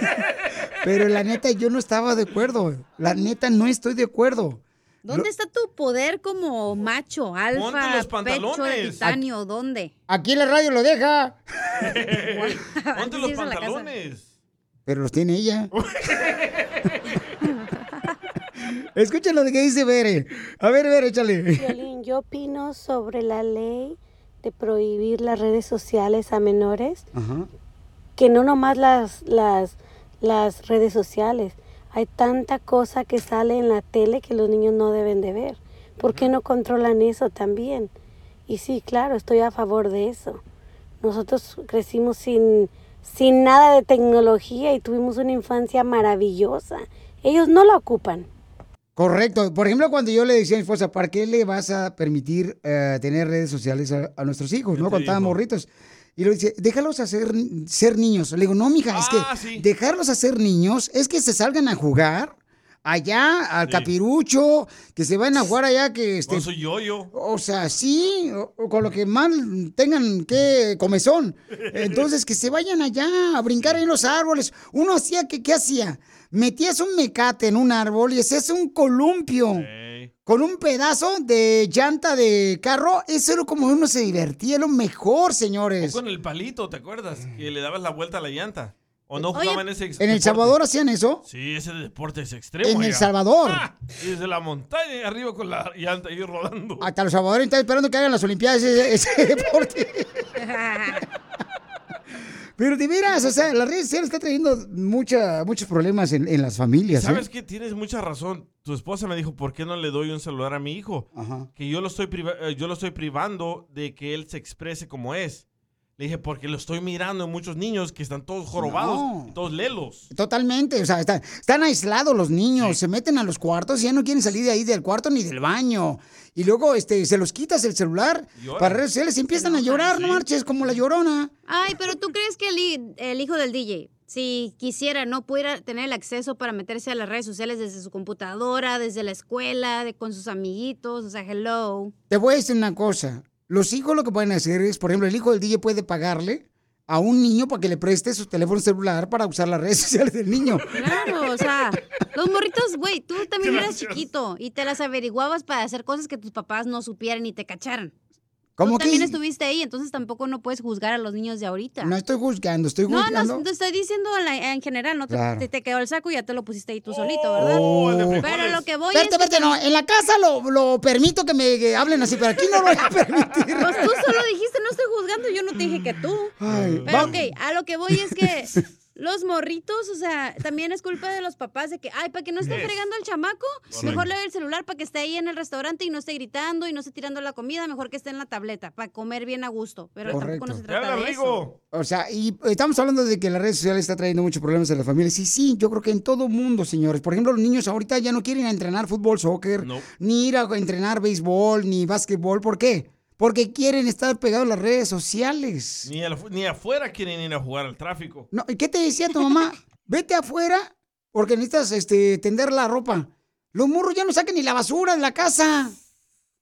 Pero la neta, yo no estaba de acuerdo. La neta, no estoy de acuerdo. ¿Dónde está tu poder como macho, Ponte alfa, los pecho de pantalones. titanio? ¿Dónde? Aquí la radio lo deja, Ponte los pantalones. pero los tiene ella. Escuchen lo de que dice Bere. A ver, Bere, échale. Violín, yo opino sobre la ley de prohibir las redes sociales a menores, Ajá. que no nomás las, las, las redes sociales. Hay tanta cosa que sale en la tele que los niños no deben de ver. ¿Por qué no controlan eso también? Y sí, claro, estoy a favor de eso. Nosotros crecimos sin, sin nada de tecnología y tuvimos una infancia maravillosa. Ellos no la ocupan. Correcto. Por ejemplo, cuando yo le decía a mi esposa, ¿para qué le vas a permitir eh, tener redes sociales a, a nuestros hijos, no? Cuando estaban morritos. Y le dice, déjalos hacer, ser niños. Le digo, no, mija, es Ah, que sí. dejarlos hacer niños es que se salgan a jugar allá al capirucho, que se vayan a jugar allá, que este, Con su yoyo. o sea, sí, o, o con lo que más tengan que comezón. Entonces, que se vayan allá a brincar en los árboles. Uno hacía que, ¿qué hacía? Metías un mecate en un árbol y ese es un columpio. Con un pedazo de llanta de carro, eso era como uno se divertía, lo mejor, O señores. con el palito, ¿te acuerdas? Que le dabas la vuelta a la llanta. ¿O no Oye, jugaban ese ¿En El? Salvador hacían eso? Sí, ese deporte es extremo. En El. Salvador. Ah, y desde la montaña y arriba con la llanta ahí rodando. Hasta los salvadoreños están esperando que hagan las Olimpiadas ese, ese deporte. Pero de veras, o sea, las redes sociales están trayendo mucha, muchos problemas en, en las familias. ¿eh? ¿Sabes qué? Tienes mucha razón. Tu esposa me dijo, ¿por qué no le doy un celular a mi hijo? Que yo lo, estoy eh, yo lo estoy privando de que él se exprese como es. Le dije, porque lo estoy mirando en muchos niños que están todos jorobados, No. todos lelos. Totalmente, o sea, están, están aislados los niños, se meten a los cuartos y ya no quieren salir de ahí del cuarto ni del baño. Y luego este, se los quitas el celular Lloran. para redes sociales y empiezan a llorar, no marches, como la llorona. Ay, pero ¿tú crees que el, el hijo del DJ, si quisiera, no pudiera tener el acceso para meterse a las redes sociales desde su computadora, desde la escuela, de, con sus amiguitos? O sea, hello. Te voy a decir una cosa, los hijos lo que pueden hacer es, por ejemplo, el hijo del DJ puede pagarle a un niño para que le preste su teléfono celular para usar las redes sociales del niño. Claro, o sea, los morritos, güey, tú también eras chiquito y te las averiguabas para hacer cosas que tus papás no supieran ni te cacharan. ¿Cómo tú también que? estuviste ahí, entonces tampoco no puedes juzgar a los niños de ahorita. No estoy juzgando, estoy No, juzgando. no, te estoy diciendo en, general, no te, Claro. te, te quedó el saco y ya te lo pusiste ahí tú solito, ¿verdad? Oh. Pero lo que voy es que espérate, no, en la casa lo, lo permito que me que hablen así, pero aquí no lo voy a permitir. Pues tú solo dijiste, no estoy juzgando, yo no te dije que tú. Ay, Pero va- ok, a lo que voy es que los morritos, o sea, también es culpa de los papás de que, ay, para que no esté Es. fregando el chamaco, Correcto. mejor le doy el celular para que esté ahí en el restaurante y no esté gritando y no esté tirando la comida, mejor que esté en la tableta, para comer bien a gusto. Pero tampoco no se trata de eso. O sea, y estamos hablando de que las redes sociales están trayendo muchos problemas en las familias. Y sí, yo creo que en todo mundo, señores. Por ejemplo, los niños ahorita ya no quieren ir a entrenar fútbol, soccer, ni ir a entrenar béisbol, ni básquetbol. ¿Por qué? Porque quieren estar pegados a las redes sociales. Ni, al- ni afuera quieren ir a jugar al tráfico. No, ¿y qué te decía tu mamá? Vete afuera porque necesitas este, tender la ropa. Los morros ya no sacan ni la basura de la casa.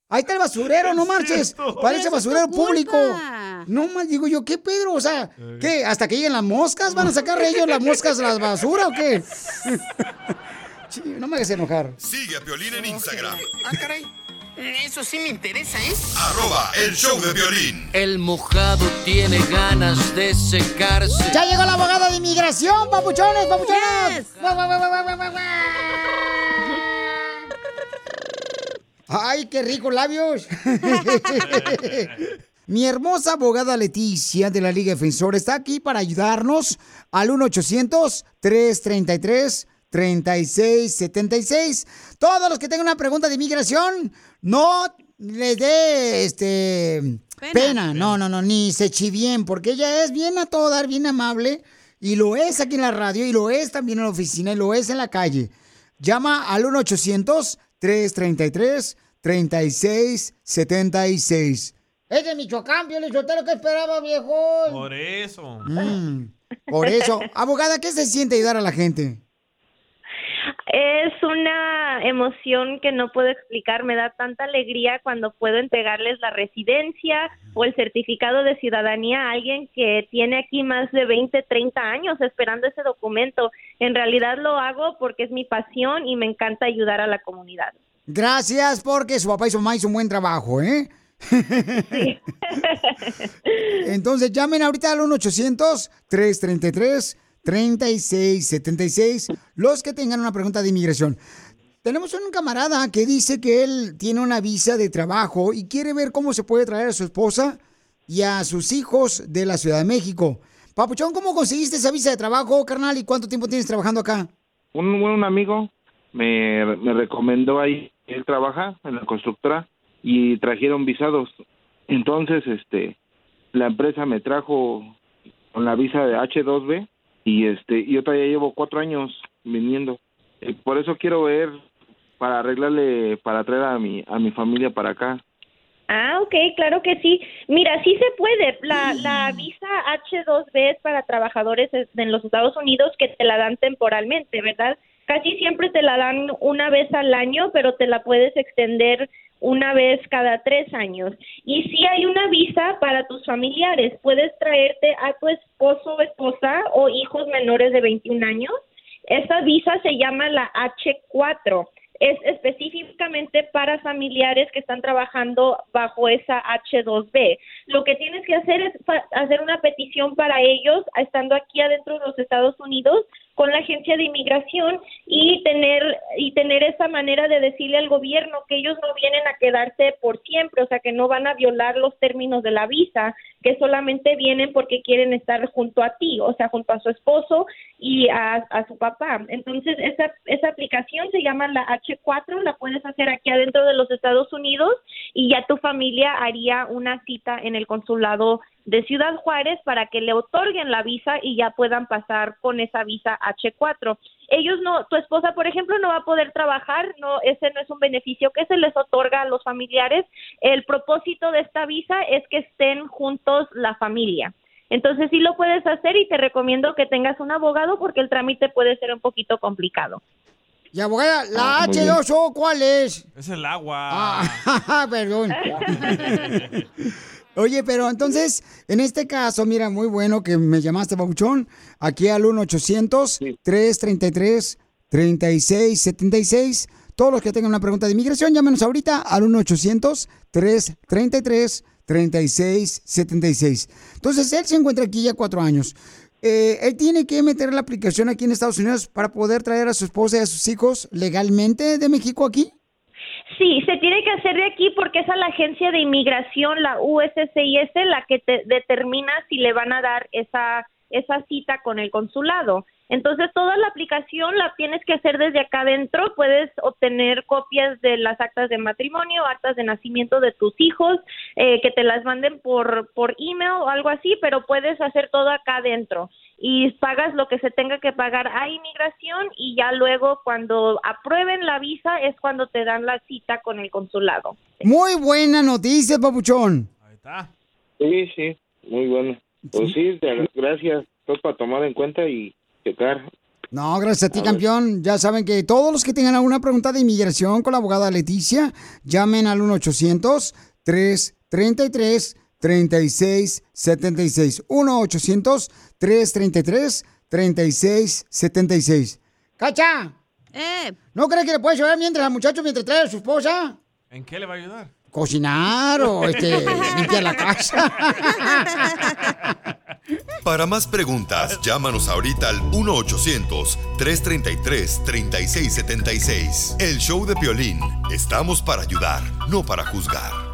Ahí está el basurero, no marches. cierto. Parece basurero público. No más, digo yo, ¿qué Pedro? O sea, ¿qué? ¿Hasta que lleguen las moscas? ¿Van a sacar ellos las moscas de la basura o qué? Sí, no me hagas enojar. Sigue a Piolín en Instagram. Ah, caray. Eso sí me interesa, ¿eh? Arroba el show de violín. El mojado tiene ganas de secarse. Ya llegó la abogada de inmigración, papuchones, papuchones. Guau, guau, guau, guau, guau, guau, guau. Ay, qué ricos labios. Mi hermosa abogada Leticia de la Liga Defensor está aquí para ayudarnos al 1-800-333-3676. Todos los que tengan una pregunta de inmigración, no les dé este, pena. No, no, no, ni se chivien, porque ella es bien a todo dar, bien amable. Y lo es aquí en la radio, y lo es también en la oficina, y lo es en la calle. Llama al 1-800-333-3676. Es de Michoacán, Pio Lizotero, ¿qué esperaba, viejo? Por eso. Mm, por eso. Abogada, ¿qué se siente ayudar a la gente? Es una emoción que no puedo explicar. Me da tanta alegría cuando puedo entregarles la residencia o el certificado de ciudadanía a alguien que tiene aquí más de 20, 30 años esperando ese documento. En realidad lo hago porque es mi pasión y me encanta ayudar a la comunidad. Gracias, porque su papá y su mamá hizo un buen trabajo, ¿eh? Entonces llamen ahorita al 1-800-333-3676 los que tengan una pregunta de inmigración. Tenemos un camarada que dice que él tiene una visa de trabajo y quiere ver cómo se puede traer a su esposa y a sus hijos de la Ciudad de México. Papuchón, ¿cómo conseguiste esa visa de trabajo, carnal? ¿Y cuánto tiempo tienes trabajando acá? Un, un amigo me, me recomendó ahí, él trabaja en la constructora y trajeron visados. Entonces, este, la empresa me trajo con la visa de H2B y este, yo todavía llevo cuatro años viniendo. Eh, por eso quiero ver para arreglarle, para traer a mi, a mi familia para acá. Ah, ok, claro que sí. Mira, sí se puede. La, la visa H2B es para trabajadores en los Estados Unidos que te la dan temporalmente, ¿verdad? Casi siempre te la dan una vez al año, pero te la puedes extender una vez cada tres años. Y si hay una visa para tus familiares, puedes traerte a tu esposo o esposa o hijos menores de 21 años. Esa visa se llama la H4 es específicamente para familiares que están trabajando bajo esa H2B. Lo que tienes que hacer es hacer una petición para ellos, estando aquí adentro de los Estados Unidos, con la agencia de inmigración y tener y tener esa manera de decirle al gobierno que ellos no vienen a quedarse por siempre, o sea, que no van a violar los términos de la visa, que solamente vienen porque quieren estar junto a ti, o sea, junto a su esposo y a, a su papá. Entonces, esa esa aplicación se llama la H4, la puedes hacer aquí adentro de los Estados Unidos y ya tu familia haría una cita en el consulado de Ciudad Juárez para que le otorguen la visa y ya puedan pasar con esa visa H4. Ellos no, tu esposa, por ejemplo, no va a poder trabajar, no, ese no es un beneficio que se les otorga a los familiares. El propósito de esta visa es que estén juntos la familia. Entonces sí lo puedes hacer y te recomiendo que tengas un abogado porque el trámite puede ser un poquito complicado. Y abogada, la H2O, ¿cuál es? Es el agua. Ah, perdón. Oye, pero entonces, en este caso, mira, muy bueno que me llamaste, Babuchón, aquí al 1-800-333-3676. Todos los que tengan una pregunta de inmigración, llámenos ahorita al 1-800-333-3676. Entonces, él se encuentra aquí ya cuatro años. Eh, él tiene que meter la aplicación aquí en Estados Unidos para poder traer a su esposa y a sus hijos legalmente de México aquí. Sí, se tiene que hacer de aquí porque es a la agencia de inmigración, la USCIS, la que te determina si le van a dar esa, esa cita con el consulado. Entonces, toda la aplicación la tienes que hacer desde acá adentro. Puedes obtener copias de las actas de matrimonio, actas de nacimiento de tus hijos, eh, que te las manden por, por email o algo así, pero puedes hacer todo acá adentro. Y pagas lo que se tenga que pagar a inmigración y ya luego cuando aprueben la visa es cuando te dan la cita con el consulado. Muy buena noticia, papuchón. Sí, sí, muy bueno. Pues sí, gracias pues, para tomar en cuenta y checar. No, gracias a ti, campeón. Ya saben que todos los que tengan alguna pregunta de inmigración con la abogada Leticia, llamen al 1-800-333-3676. 1-800-333-3676. ¡Cacha! Eh. ¿No crees que le puedes llorar mientras al muchacho mientras trae a su esposa? ¿En qué le va a ayudar? Cocinar o este, limpiar la casa. Para más preguntas, llámanos ahorita al 1-800-333-3676. El show de Piolín. Estamos para ayudar, no para juzgar.